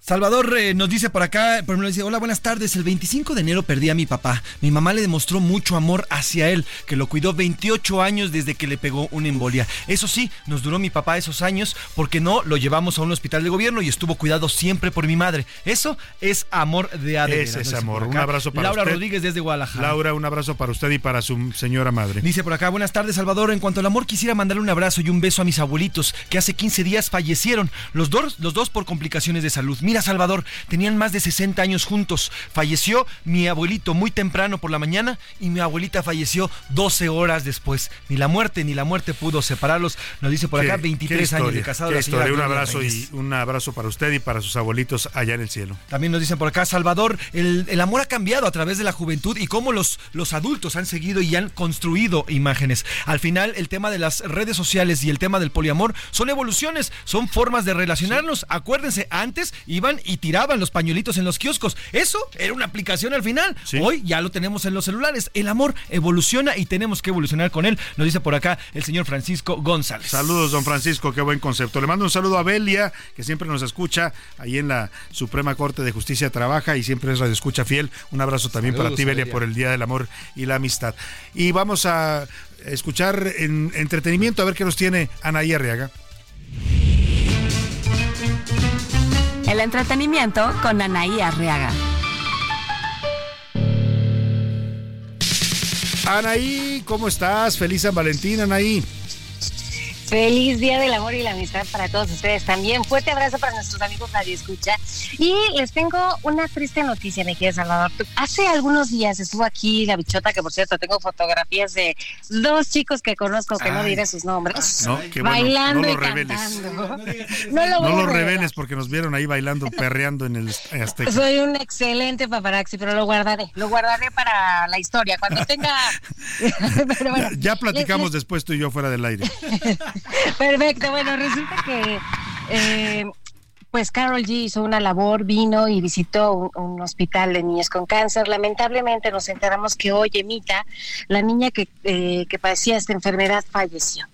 Salvador eh, nos dice por acá, por ejemplo, dice, hola, buenas tardes. El 25 de enero perdí a mi papá. Mi mamá le demostró mucho amor hacia él, que lo cuidó 28 años desde que le pegó una embolia. Eso sí, nos duró mi papá esos años porque no lo llevamos a un hospital de gobierno y estuvo cuidado siempre por mi madre. Eso es amor de ADN. Ese es amor. Un abrazo para Laura usted. Rodríguez desde Guadalajara. Laura, un abrazo para usted y para su señora madre. Dice por acá, buenas tardes Salvador, en cuanto al amor quisiera mandarle un abrazo y un beso a mis abuelitos que hace 15 días fallecieron, los dos, los dos por complicaciones de salud. Mira Salvador, tenían más de 60 años juntos. Falleció mi abuelito muy temprano por la mañana y mi abuelita falleció 12 horas después. Ni la muerte ni la muerte pudo separarlos. Nos dice por acá Qué- 23 qué años de casado. la historia. Un abrazo Reyes. y un abrazo para usted y para sus abuelitos allá en el cielo. También nos dicen por acá, Salvador, el, el amor ha cambiado a través de la juventud y cómo los, los adultos han seguido y han construido imágenes. Al final, el tema de las redes sociales y el tema del poliamor son evoluciones, son formas de relacionarnos. Acuérdense, antes iban y tiraban los pañuelitos en los kioscos. Eso era una aplicación al final. Hoy ya lo tenemos en los celulares. El amor evoluciona y tenemos que evolucionar con él. Nos dice por acá el señor Francisco González. Saludos, don Francisco, qué buen concepto. Le mando un saludo a Belia, que siempre nos escucha ahí en la Suprema Corte de Justicia, trabaja y siempre es radio escucha fiel. Un abrazo también para ti, Belia, Belia. por el Día del Amor y la Amistad. Y vamos a escuchar en entretenimiento a ver qué nos tiene Anaí Arriaga. El entretenimiento con Anaí Arriaga. Anaí, ¿cómo estás? Feliz San Valentín, Anaí. Feliz Día del Amor y la Amistad para todos ustedes también. Fuerte abrazo para nuestros amigos Radio Escucha. Y les tengo una triste noticia, mi querido Salvador. Hace algunos días estuvo aquí la bichota, que por cierto tengo fotografías de dos chicos que conozco, que no diré sus nombres, No, qué bueno, bailando no y lo reveles. cantando. No lo No reveles porque nos vieron ahí bailando, perreando en el Azteca. Soy un excelente paparazzi, pero lo guardaré. Lo guardaré para la historia. Cuando tenga. Pero bueno, Ya platicamos les- después tú y yo fuera del aire. Perfecto, bueno, resulta que eh, pues Carol G hizo una labor, vino y visitó un, un hospital de niños con cáncer. Lamentablemente nos enteramos que hoy Emita, la niña que, eh, que padecía esta enfermedad, falleció.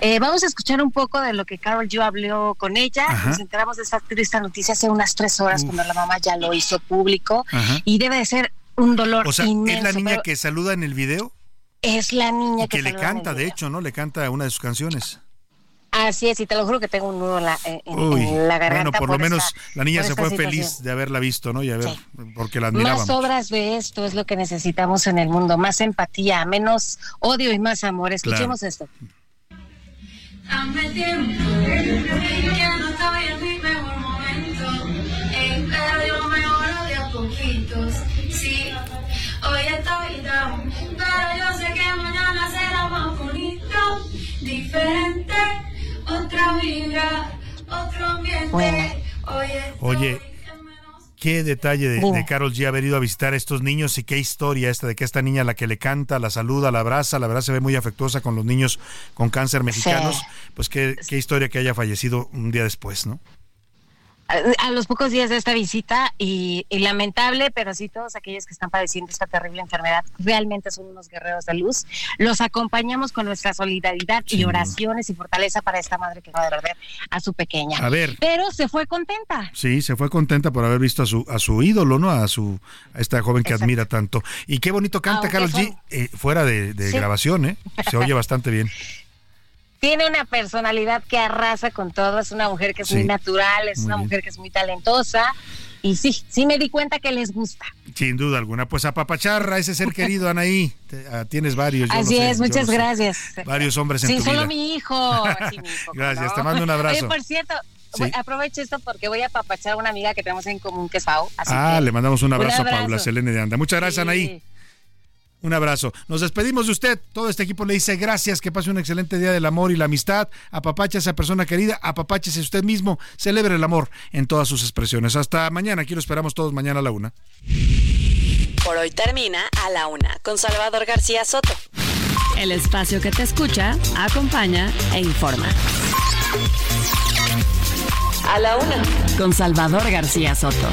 Eh, vamos a escuchar un poco de lo que Carol G habló con ella. Ajá. Nos enteramos de esta triste noticia hace unas tres horas cuando la mamá ya lo hizo público Ajá. y debe de ser un dolor O sea, inmenso. ¿es la niña pero que saluda en el video? Es la niña Y que, que le en canta, de hecho, ¿no? Le canta una de sus canciones. Así es, y te lo juro que tengo un nudo en la, en- en Uy, la garganta. bueno, por, lo esta- menos la niña por se fue situación. feliz de haberla visto, ¿no? Y haber, porque la Más admirábamos. obras de esto es lo que necesitamos en el mundo, más empatía, menos odio y más amor. Escuchemos esto. Diferente, otra vibra, otro ambiente. Bueno. Oye, Oye, qué detalle de Carol G haber ido a visitar a estos niños y qué historia esta de que esta niña la que le canta, la saluda, la abraza, la verdad se ve muy afectuosa con los niños con cáncer mexicanos. Pues qué, qué historia que haya fallecido un día después, ¿no? A los pocos días de esta visita y, lamentable, pero sí todos aquellos que están padeciendo esta terrible enfermedad realmente son unos guerreros de luz. Los acompañamos con nuestra solidaridad y oraciones y fortaleza para esta madre que va a perder a su pequeña. A ver. Pero se fue contenta. Sí, se fue contenta por haber visto a su a su ídolo, ¿no? A su a esta joven que admira tanto. Y qué bonito canta Carlos G eh, fuera de, grabación, ¿eh? Se oye bastante bien tiene una personalidad que arrasa con todo, es una mujer que es muy natural, es una mujer que es muy talentosa. Y sí, sí me di cuenta que les gusta. Sin duda alguna. Pues a Papacharra, ese ser querido, Anaí. Ah, tienes varios. Así es, muchas gracias. Varios hombres en sí, tu solo mi hijo. gracias, te mando un abrazo. por cierto, aprovecho esto porque voy a papachar a una amiga que tenemos en común, que es Pau. ah, le mandamos un abrazo, a Paula Selene de Anda. Muchas gracias, Anaí. Un abrazo. Nos despedimos de usted. Todo este equipo le dice gracias, que pase un excelente día del amor y la amistad. Apapache a esa persona querida, apapáchese usted mismo. Celebre el amor en todas sus expresiones. Hasta mañana. Aquí lo esperamos todos mañana a la una. Por hoy termina a la una con Salvador García Soto. El espacio que te escucha, acompaña e informa. A la una con Salvador García Soto.